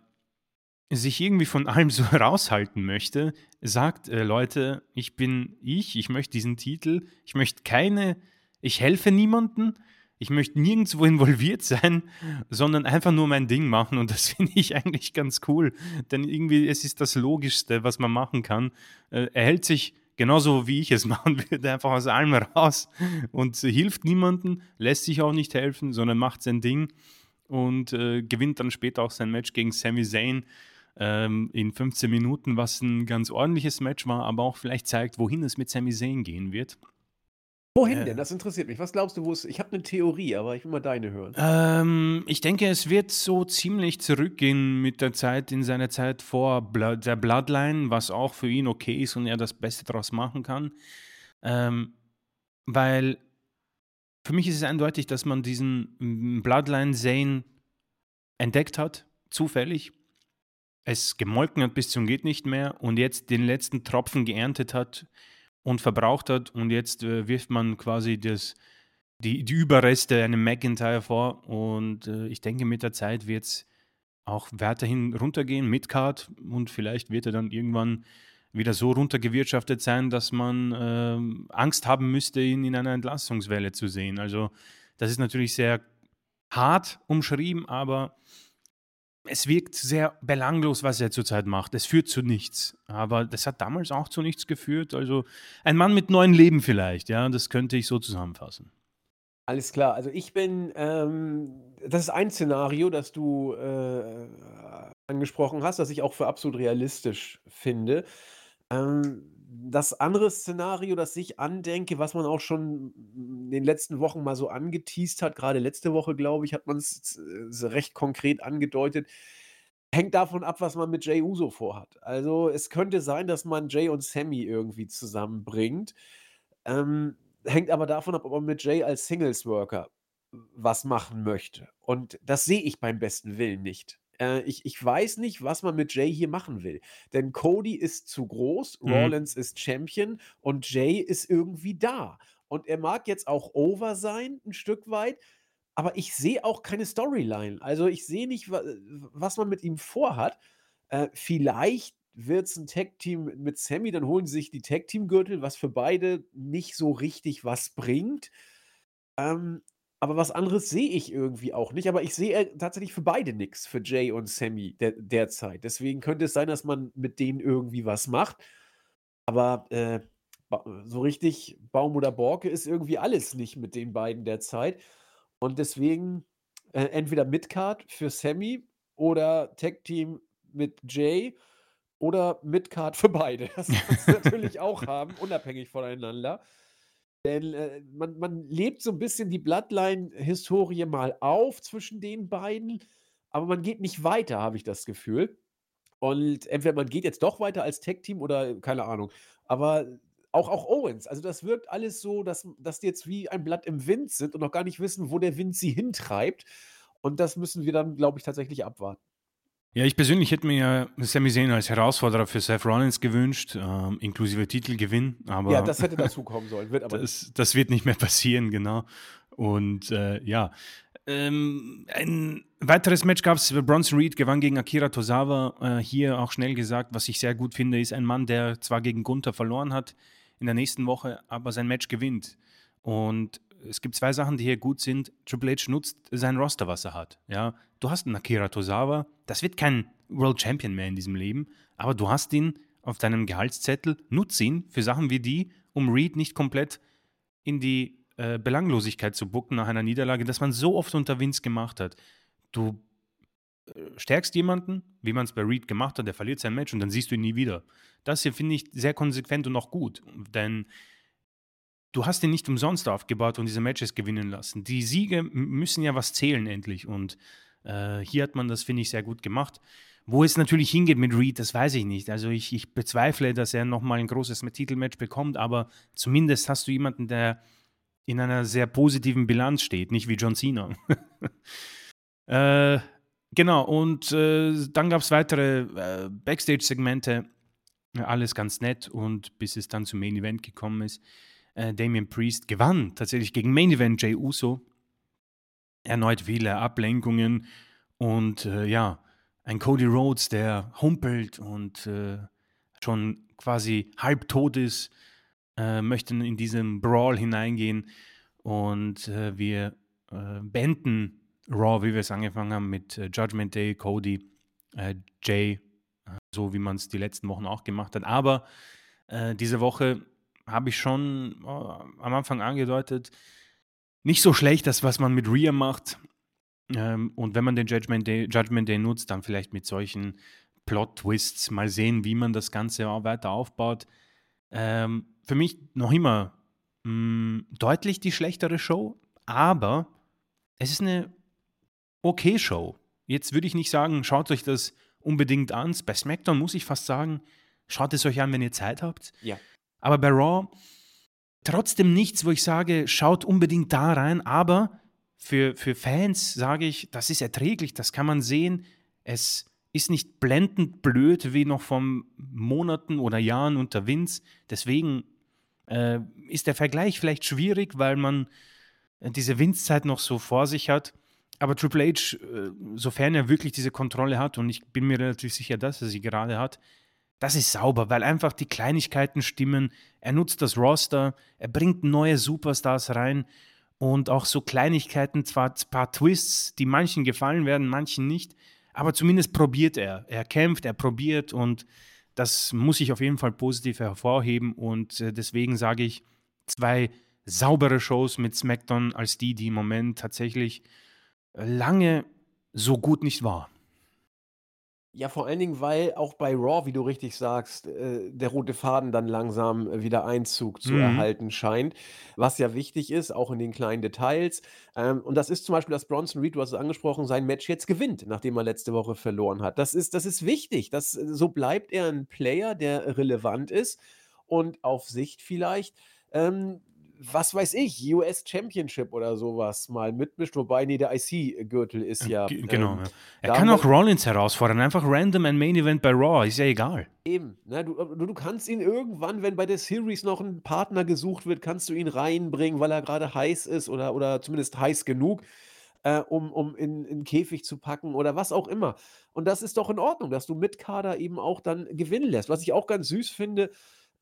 sich irgendwie von allem so raushalten möchte, sagt, äh, Leute, ich bin ich, ich möchte diesen Titel, ich möchte keine, ich helfe niemanden, ich möchte nirgendwo involviert sein, sondern einfach nur mein Ding machen und das finde ich eigentlich ganz cool, denn irgendwie es ist das Logischste, was man machen kann. Äh, er hält sich genauso wie ich es machen würde, einfach aus allem raus und hilft niemandem, lässt sich auch nicht helfen, sondern macht sein Ding und äh, gewinnt dann später auch sein Match gegen Sami Zayn ähm, in 15 Minuten, was ein ganz ordentliches Match war, aber auch vielleicht zeigt, wohin es mit Sami Zayn gehen wird. Wohin äh, denn? Das interessiert mich. Was glaubst du, wo es. Ich habe eine Theorie, aber ich will mal deine hören. Ähm, ich denke, es wird so ziemlich zurückgehen mit der Zeit, in seiner Zeit vor Blood, der Bloodline, was auch für ihn okay ist und er das Beste daraus machen kann. Ähm, weil für mich ist es eindeutig, dass man diesen Bloodline Zane entdeckt hat, zufällig, es gemolken hat bis zum geht nicht mehr und jetzt den letzten Tropfen geerntet hat und verbraucht hat. Und jetzt äh, wirft man quasi das, die, die Überreste einem McIntyre vor. Und äh, ich denke, mit der Zeit wird es auch weiterhin runtergehen, mit Card. Und vielleicht wird er dann irgendwann wieder so runtergewirtschaftet sein, dass man äh, Angst haben müsste, ihn in einer Entlassungswelle zu sehen. Also das ist natürlich sehr hart umschrieben, aber es wirkt sehr belanglos, was er zurzeit macht. Es führt zu nichts. Aber das hat damals auch zu nichts geführt. Also ein Mann mit neuen Leben vielleicht, ja, das könnte ich so zusammenfassen. Alles klar. Also ich bin, ähm, das ist ein Szenario, das du äh, angesprochen hast, das ich auch für absolut realistisch finde. Ähm, das andere Szenario, das ich andenke, was man auch schon in den letzten Wochen mal so angeteast hat, gerade letzte Woche, glaube ich, hat man es äh, recht konkret angedeutet, hängt davon ab, was man mit Jay Uso vorhat. Also es könnte sein, dass man Jay und Sammy irgendwie zusammenbringt. Ähm, hängt aber davon ab, ob man mit Jay als Singles Worker was machen möchte. Und das sehe ich beim besten Willen nicht. Äh, ich, ich weiß nicht, was man mit Jay hier machen will. Denn Cody ist zu groß, mhm. Rollins ist Champion und Jay ist irgendwie da. Und er mag jetzt auch over sein, ein Stück weit, aber ich sehe auch keine Storyline. Also ich sehe nicht, was man mit ihm vorhat. Äh, vielleicht wird es ein Tag-Team mit Sammy, dann holen sie sich die Tag-Team-Gürtel, was für beide nicht so richtig was bringt. Ähm, aber was anderes sehe ich irgendwie auch nicht. Aber ich sehe äh, tatsächlich für beide nichts, für Jay und Sammy der, derzeit. Deswegen könnte es sein, dass man mit denen irgendwie was macht. Aber äh, so richtig Baum oder Borke ist irgendwie alles nicht mit den beiden derzeit. Und deswegen äh, entweder Midcard für Sammy oder Tag Team mit Jay oder Midcard für beide. Das kannst du natürlich auch haben, unabhängig voneinander. Denn äh, man, man lebt so ein bisschen die Bloodline-Historie mal auf zwischen den beiden, aber man geht nicht weiter, habe ich das Gefühl. Und entweder man geht jetzt doch weiter als Tech-Team oder keine Ahnung. Aber auch, auch Owens. Also das wirkt alles so, dass, dass die jetzt wie ein Blatt im Wind sind und noch gar nicht wissen, wo der Wind sie hintreibt. Und das müssen wir dann, glaube ich, tatsächlich abwarten. Ja, ich persönlich hätte mir ja Sami Zayn als Herausforderer für Seth Rollins gewünscht, ähm, inklusive Titelgewinn. Aber ja, das hätte dazu kommen sollen, wird aber das, das wird nicht mehr passieren, genau. Und äh, ja, ähm, ein weiteres Match gab es. Bronson Reed gewann gegen Akira Tozawa. Äh, hier auch schnell gesagt, was ich sehr gut finde, ist ein Mann, der zwar gegen Gunther verloren hat in der nächsten Woche, aber sein Match gewinnt. Und es gibt zwei Sachen, die hier gut sind. Triple H nutzt sein Roster, was er hat. Ja, du hast einen Akira Tozawa. Das wird kein World Champion mehr in diesem Leben, aber du hast ihn auf deinem Gehaltszettel. Nutz ihn für Sachen wie die, um Reed nicht komplett in die äh, Belanglosigkeit zu bucken nach einer Niederlage, dass man so oft unter Vince gemacht hat. Du äh, stärkst jemanden, wie man es bei Reed gemacht hat, der verliert sein Match und dann siehst du ihn nie wieder. Das hier finde ich sehr konsequent und auch gut, denn du hast ihn nicht umsonst aufgebaut und diese Matches gewinnen lassen. Die Siege müssen ja was zählen endlich und äh, hier hat man das, finde ich, sehr gut gemacht. Wo es natürlich hingeht mit Reed, das weiß ich nicht. Also ich, ich bezweifle, dass er nochmal ein großes Titelmatch bekommt, aber zumindest hast du jemanden, der in einer sehr positiven Bilanz steht, nicht wie John Cena. äh, genau, und äh, dann gab es weitere äh, Backstage-Segmente, alles ganz nett und bis es dann zum Main Event gekommen ist. Äh, Damien Priest gewann tatsächlich gegen Main Event Jay Uso. Erneut viele Ablenkungen und äh, ja, ein Cody Rhodes, der humpelt und äh, schon quasi halb tot ist äh, möchten in diesen Brawl hineingehen und äh, wir äh, beenden Raw, wie wir es angefangen haben, mit Judgment Day, Cody, Jay, so wie man es die letzten Wochen auch gemacht hat. Aber diese Woche habe ich schon am Anfang angedeutet, nicht so schlecht, das, was man mit Rhea macht. Ähm, und wenn man den Judgment Day, Judgment Day nutzt, dann vielleicht mit solchen Plot-Twists mal sehen, wie man das Ganze auch weiter aufbaut. Ähm, für mich noch immer mh, mm, deutlich die schlechtere Show, aber es ist eine okay Show. Jetzt würde ich nicht sagen, schaut euch das unbedingt an. Bei SmackDown muss ich fast sagen, schaut es euch an, wenn ihr Zeit habt. Ja. Aber bei Raw trotzdem nichts, wo ich sage, schaut unbedingt da rein, aber für, für Fans sage ich, das ist erträglich, das kann man sehen. Es ist nicht blendend blöd wie noch vor Monaten oder Jahren unter Vince. Deswegen äh, ist der Vergleich vielleicht schwierig, weil man diese Vince-Zeit noch so vor sich hat. Aber Triple H, äh, sofern er wirklich diese Kontrolle hat, und ich bin mir relativ sicher, dass er sie gerade hat, das ist sauber, weil einfach die Kleinigkeiten stimmen. Er nutzt das Roster, er bringt neue Superstars rein und auch so Kleinigkeiten, zwar ein paar Twists, die manchen gefallen werden, manchen nicht, aber zumindest probiert er. Er kämpft, er probiert und das muss ich auf jeden Fall positiv hervorheben und äh, deswegen sage ich zwei saubere Shows mit SmackDown als die, die im Moment tatsächlich lange so gut nicht war. Ja, vor allen Dingen, weil auch bei Raw, wie du richtig sagst, äh, der rote Faden dann langsam äh, wieder Einzug zu Mhm. erhalten scheint, was ja wichtig ist, auch in den kleinen Details. Ähm, und das ist zum Beispiel, dass Bronson Reed, du hast es angesprochen, sein Match jetzt gewinnt, nachdem er letzte Woche verloren hat. Das ist, das ist wichtig. Das, so bleibt er ein Player, der relevant ist und auf Sicht vielleicht ähm, was weiß ich, US Championship oder sowas mal mitmischt, wobei, nee, der IC-Gürtel ist ja. G genau, ähm, ja. Er kann auch Rollins herausfordern, einfach random ein Main Event bei Raw, ist ja egal. Eben, ne, du, du, kannst ihn irgendwann, wenn bei der Series noch ein Partner gesucht wird, kannst du ihn reinbringen, weil er gerade heiß ist oder, oder zumindest heiß genug. Äh, um, um in, in Käfig zu packen oder was auch immer. Und das ist doch in Ordnung, dass du mit Kader eben auch dann gewinnen lässt. Was ich auch ganz süß finde,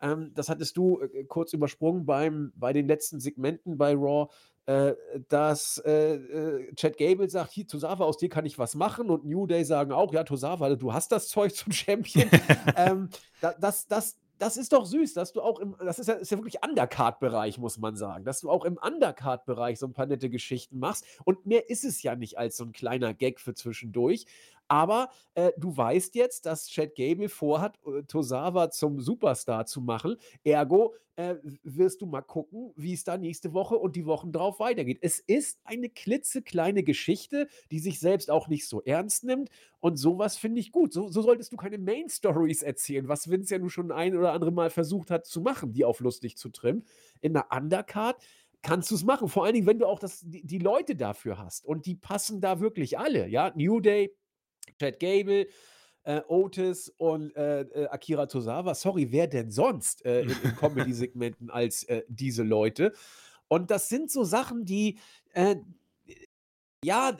ähm, das hattest du äh, kurz übersprungen beim, bei den letzten Segmenten bei Raw, äh, dass äh, äh, Chad Gable sagt, hier, Tosawa, aus dir kann ich was machen und New Day sagen auch, ja, Tosawa, du hast das Zeug zum Champion. ähm, da, das, das, das ist doch süß, dass du auch im, das ist ja, ist ja wirklich Undercard-Bereich, muss man sagen, dass du auch im Undercard-Bereich so ein paar nette Geschichten machst. Und mehr ist es ja nicht als so ein kleiner Gag für zwischendurch. Aber äh, du weißt jetzt, dass Chad Gable vorhat, äh, Tosawa zum Superstar zu machen. Ergo äh, wirst du mal gucken, wie es da nächste Woche und die Wochen drauf weitergeht. Es ist eine klitzekleine Geschichte, die sich selbst auch nicht so ernst nimmt. Und sowas finde ich gut. So, so solltest du keine Main Stories erzählen, was Vince ja nun schon ein oder andere Mal versucht hat zu machen, die auf lustig zu trimmen. In einer Undercard kannst du es machen. Vor allen Dingen, wenn du auch das, die, die Leute dafür hast. Und die passen da wirklich alle. Ja, New Day, Chad Gable, äh, Otis und äh, äh, Akira Tosawa. Sorry, wer denn sonst äh, in, in Comedy-Segmenten als äh, diese Leute? Und das sind so Sachen, die äh, ja,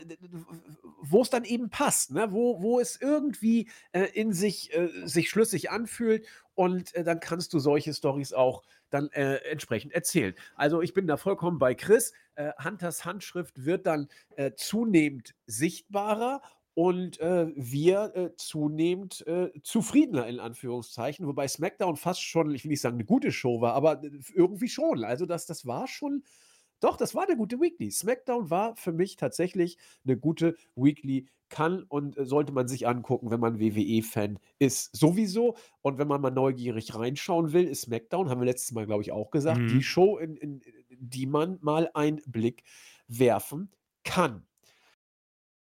wo es dann eben passt, ne? wo, wo es irgendwie in sich, sich schlüssig anfühlt und dann kannst du solche Stories auch dann äh, entsprechend erzählen. Also ich bin da vollkommen bei Chris. Äh, Hunters Handschrift wird dann äh, zunehmend sichtbarer und äh, wir äh, zunehmend äh, zufriedener in Anführungszeichen, wobei SmackDown fast schon, ich will nicht sagen eine gute Show war, aber irgendwie schon. Also das, das war schon doch, das war eine gute Weekly. SmackDown war für mich tatsächlich eine gute Weekly. Kann und äh, sollte man sich angucken, wenn man WWE-Fan ist. Sowieso. Und wenn man mal neugierig reinschauen will, ist SmackDown, haben wir letztes Mal, glaube ich, auch gesagt, die Mhm. Show, in, in, in die man mal einen Blick werfen kann.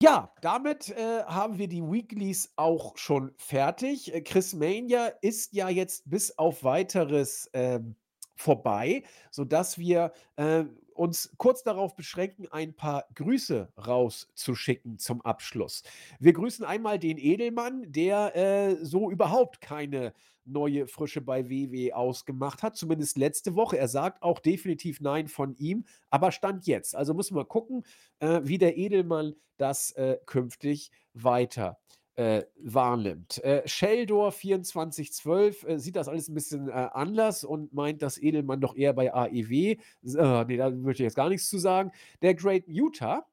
Ja, damit äh, haben wir die Weeklies auch schon fertig. Äh, Chris Mania ist ja jetzt bis auf weiteres ähm, vorbei, sodass wir äh, uns kurz darauf beschränken, ein paar Grüße rauszuschicken zum Abschluss. Wir grüßen einmal den Edelmann, der äh, so überhaupt keine neue Frische bei WW ausgemacht hat, zumindest letzte Woche. Er sagt auch definitiv Nein von ihm, aber Stand jetzt. Also müssen wir gucken, äh, wie der Edelmann das äh, künftig weiter äh, wahrnimmt. Äh, Sheldor 2412 äh, sieht das alles ein bisschen äh, anders und meint, dass Edelmann doch eher bei AEW. Äh, nee, da würde ich jetzt gar nichts zu sagen. Der Great Utah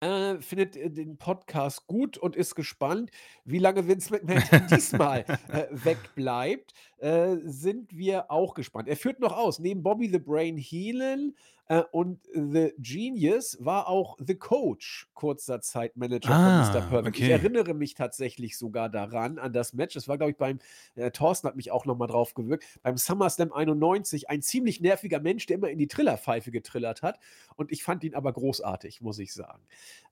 äh, findet äh, den Podcast gut und ist gespannt, wie lange Vince McMahon diesmal äh, wegbleibt. Äh, sind wir auch gespannt. Er führt noch aus, neben Bobby the Brain Heenan äh, und The Genius war auch The Coach kurzer Zeit Manager von Mr. Ah, Perfect. Ich okay. erinnere mich tatsächlich sogar daran, an das Match. Das war, glaube ich, beim, äh, Thorsten hat mich auch nochmal drauf gewirkt, beim SummerSlam 91, ein ziemlich nerviger Mensch, der immer in die Trillerpfeife getrillert hat. Und ich fand ihn aber großartig, muss ich sagen.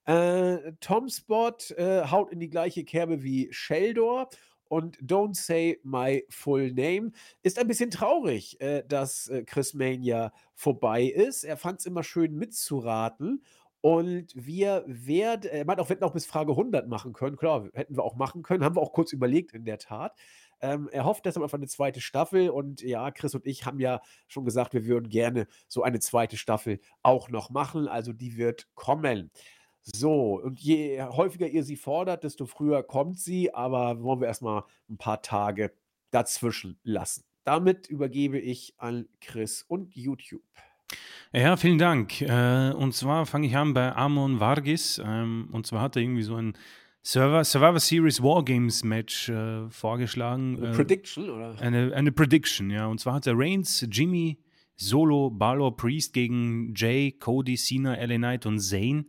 Äh, Tom Spot äh, haut in die gleiche Kerbe wie Sheldor. Und Don't Say My Full Name ist ein bisschen traurig, äh, dass äh, Chris Mania vorbei ist. Er fand es immer schön mitzuraten. Und wir werden, er meint auch, wir hätten auch bis Frage 100 machen können. Klar, hätten wir auch machen können. Haben wir auch kurz überlegt, in der Tat. Ähm, er hofft deshalb auf eine zweite Staffel. Und ja, Chris und ich haben ja schon gesagt, wir würden gerne so eine zweite Staffel auch noch machen. Also die wird kommen. So, und je häufiger ihr sie fordert, desto früher kommt sie, aber wollen wir erstmal ein paar Tage dazwischen lassen. Damit übergebe ich an Chris und YouTube. Ja, vielen Dank. Äh, und zwar fange ich an bei Amon Vargis. Ähm, und zwar hat er irgendwie so ein Survivor, Survivor Series Wargames Match äh, vorgeschlagen. Eine Äh, Prediction, oder? Eine, eine Prediction, ja. Und zwar hat er Reigns, Jimmy, Solo, Balor, Priest gegen Jay, Cody, Cena, LA Knight und Zayn.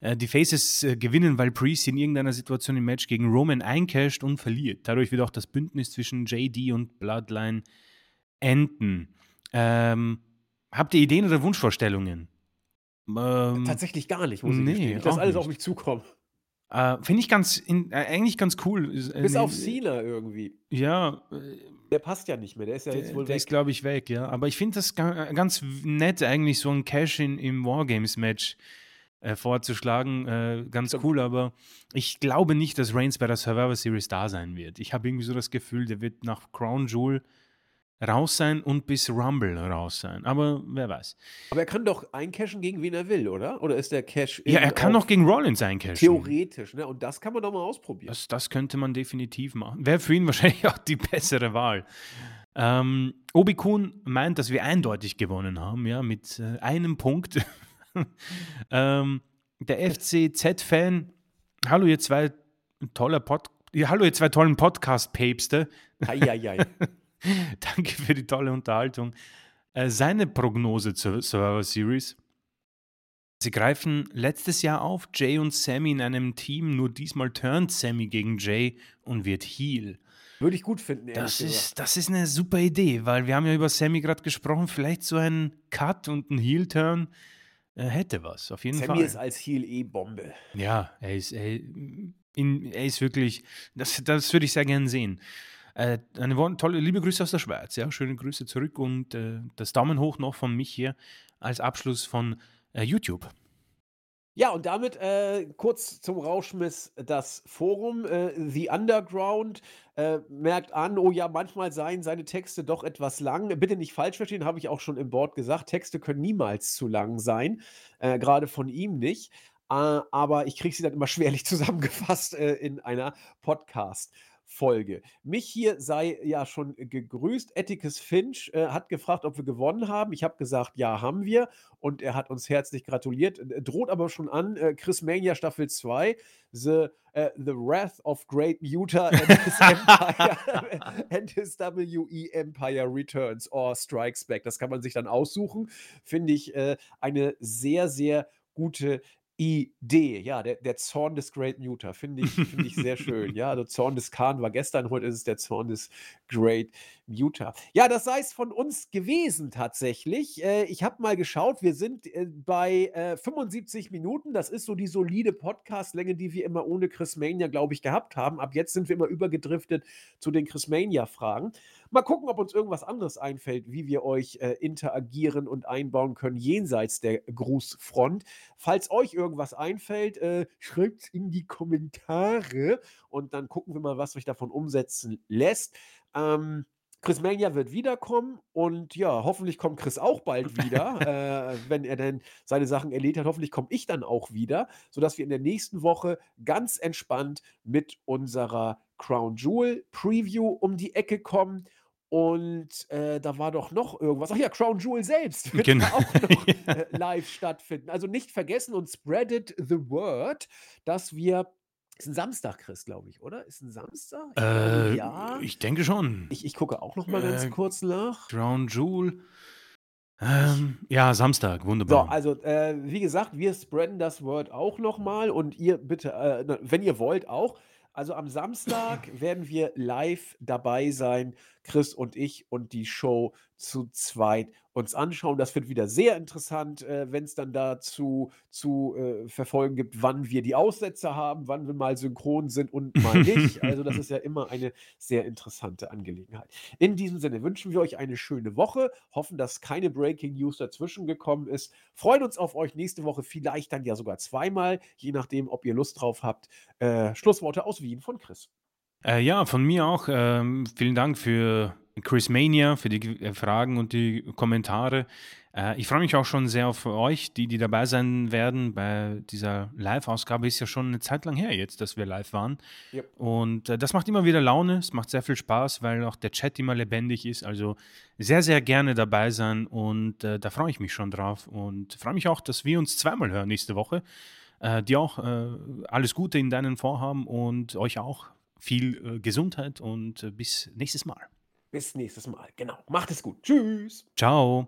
Äh, die Faces äh, gewinnen, weil Priest in irgendeiner Situation im Match gegen Roman eincasht und verliert. Dadurch wird auch das Bündnis zwischen JD und Bloodline enden. Ähm, habt ihr Ideen oder Wunschvorstellungen? Ähm, Tatsächlich gar nicht, muss ich nee, gestehen. Ich lasse auch alles nicht. auf mich zukommen. äh, Finde ich ganz, in, äh, eigentlich ganz cool. Äh, Bis auf Cena irgendwie. Ja, äh, Der passt ja nicht mehr, der ist ja jetzt Der, wohl der weg. ist, glaube ich, weg, ja. Aber ich finde das ga- ganz nett, eigentlich so ein Cash-In im Wargames-Match äh, vorzuschlagen. Äh, ganz cool, aber ich glaube nicht, dass Reigns bei der Survivor Series da sein wird. Ich habe irgendwie so das Gefühl, der wird nach Crown Jewel raus sein und bis Rumble raus sein. Aber wer weiß. Aber er kann doch eincashen gegen wen er will, oder? Oder ist der Cash Ja, er kann noch gegen Rollins eincashen. theoretisch, ne? Und das kann man doch mal ausprobieren. Das, das könnte man definitiv machen. Wäre für ihn wahrscheinlich auch die bessere Wahl. Ähm, Obi Kuhn meint, dass wir eindeutig gewonnen haben, ja, mit äh, einem Punkt. ähm, der FCZ-Fan, hallo ihr zwei toller Pod ja, hallo ihr zwei tollen Podcast-Päpste. Danke für die tolle Unterhaltung. Äh, seine Prognose zur Survivor Series. Sie greifen letztes Jahr auf, Jay und Sammy in einem Team, nur diesmal turnt Sammy gegen Jay und wird Heel. Würde ich gut finden, ehrlich Das gesagt. ist, das ist eine super Idee, weil wir haben ja über Sammy gerade gesprochen, vielleicht so ein Cut und ein Heel-Turn äh, hätte was, auf jeden Sammy Fall. ist als Heel eh Bombe. Ja, er ist, er, in, er ist wirklich, das, das würde ich sehr gerne sehen. Äh, eine tolle, liebe Grüße aus der Schweiz, ja, schöne Grüße zurück und äh, das Daumen hoch noch von mich hier als Abschluss von äh, YouTube. Ja, und damit äh, kurz zum Rauschmiss das Forum. Äh, The Underground äh, merkt an, oh ja, manchmal seien seine Texte doch etwas lang. Bitte nicht falsch verstehen, habe ich auch schon im Board gesagt. Texte können niemals zu lang sein, äh, gerade von ihm nicht. Äh, aber ich kriege sie dann immer schwerlich zusammengefasst äh, in einer Podcast-Folge. Mich hier sei ja schon gegrüßt. Atticus Finch äh, hat gefragt, ob wir gewonnen haben. Ich habe gesagt, ja, haben wir. Und er hat uns herzlich gratuliert. Äh, Droht aber schon an, äh, Chris Mania Staffel 2, The, äh, The Wrath of Great Muta and his Empire and his WE Empire Returns or Strikes Back. Das kann man sich dann aussuchen. Finde ich äh, eine sehr, sehr gute Idee. Ja, der, der Zorn des Great Muta finde ich, finde ich sehr schön. Ja, also Zorn des Khan war gestern, heute ist es der Zorn des Great Muta. Ja, das sei es von uns gewesen tatsächlich. Äh, ich habe mal geschaut, wir sind äh, bei äh, 75 Minuten. Das ist so die solide Podcast-Länge, die wir immer ohne Chris Mania, glaube ich, gehabt haben. Ab jetzt sind wir immer übergedriftet zu den Chris Mania-Fragen. Mal gucken, ob uns irgendwas anderes einfällt, wie wir euch äh, interagieren und einbauen können jenseits der Grußfront. Falls euch irgendwas einfällt, äh, schreibt es in die Kommentare und dann gucken wir mal, was sich davon umsetzen lässt. Ähm, Chris Mania wird wiederkommen und ja, hoffentlich kommt Chris auch bald wieder, äh, wenn er denn seine Sachen erledigt hat. Hoffentlich komme ich dann auch wieder, sodass wir in der nächsten Woche ganz entspannt mit unserer Crown Jewel Preview um die Ecke kommen. Und äh, da war doch noch irgendwas. Ach ja, Crown Jewel selbst wird Genau. auch noch äh, live stattfinden. Also nicht vergessen und spreadet the word, dass wir. Ist ein Samstag, Chris, glaube ich, oder? Ist ein Samstag? Ich glaube, Äh, ja. Ich denke schon. Ich, ich gucke auch noch mal ganz Äh, kurz nach. Crown Jewel. Ähm, ja, Samstag, So, wunderbar. also äh, wie gesagt, wir spreaden das Word auch noch mal und ihr bitte, äh, wenn ihr wollt, auch. Also am Samstag werden wir live dabei sein, Chris und ich und die Show zu zweit uns anschauen. Das wird wieder sehr interessant, äh, wenn es dann dazu zu äh, verfolgen gibt, wann wir die Aussätze haben, wann wir mal synchron sind und mal nicht. Also das ist ja immer eine sehr interessante Angelegenheit. In diesem Sinne wünschen wir euch eine schöne Woche, hoffen, dass keine Breaking News dazwischen gekommen ist, freuen uns auf euch nächste Woche, vielleicht dann ja sogar zweimal, je nachdem, ob ihr Lust drauf habt. Äh, Schlussworte aus Wien von Chris. Äh, ja, von mir auch. Ähm, vielen Dank für Chris Mania, für die äh, Fragen und die Kommentare. Äh, ich freue mich auch schon sehr auf euch, die, die dabei sein werden. Bei dieser Live-Ausgabe ist ja schon eine Zeit lang her jetzt, dass wir live waren. Yep. Und äh, das macht immer wieder Laune. Es macht sehr viel Spaß, weil auch der Chat immer lebendig ist. Also sehr, sehr gerne dabei sein und äh, da freue ich mich schon drauf. Und freue mich auch, dass wir uns zweimal hören nächste Woche. Dir auch alles Gute in deinen Vorhaben und euch auch viel Gesundheit und bis nächstes Mal. Bis nächstes Mal. Genau. Macht es gut. Tschüss. Ciao.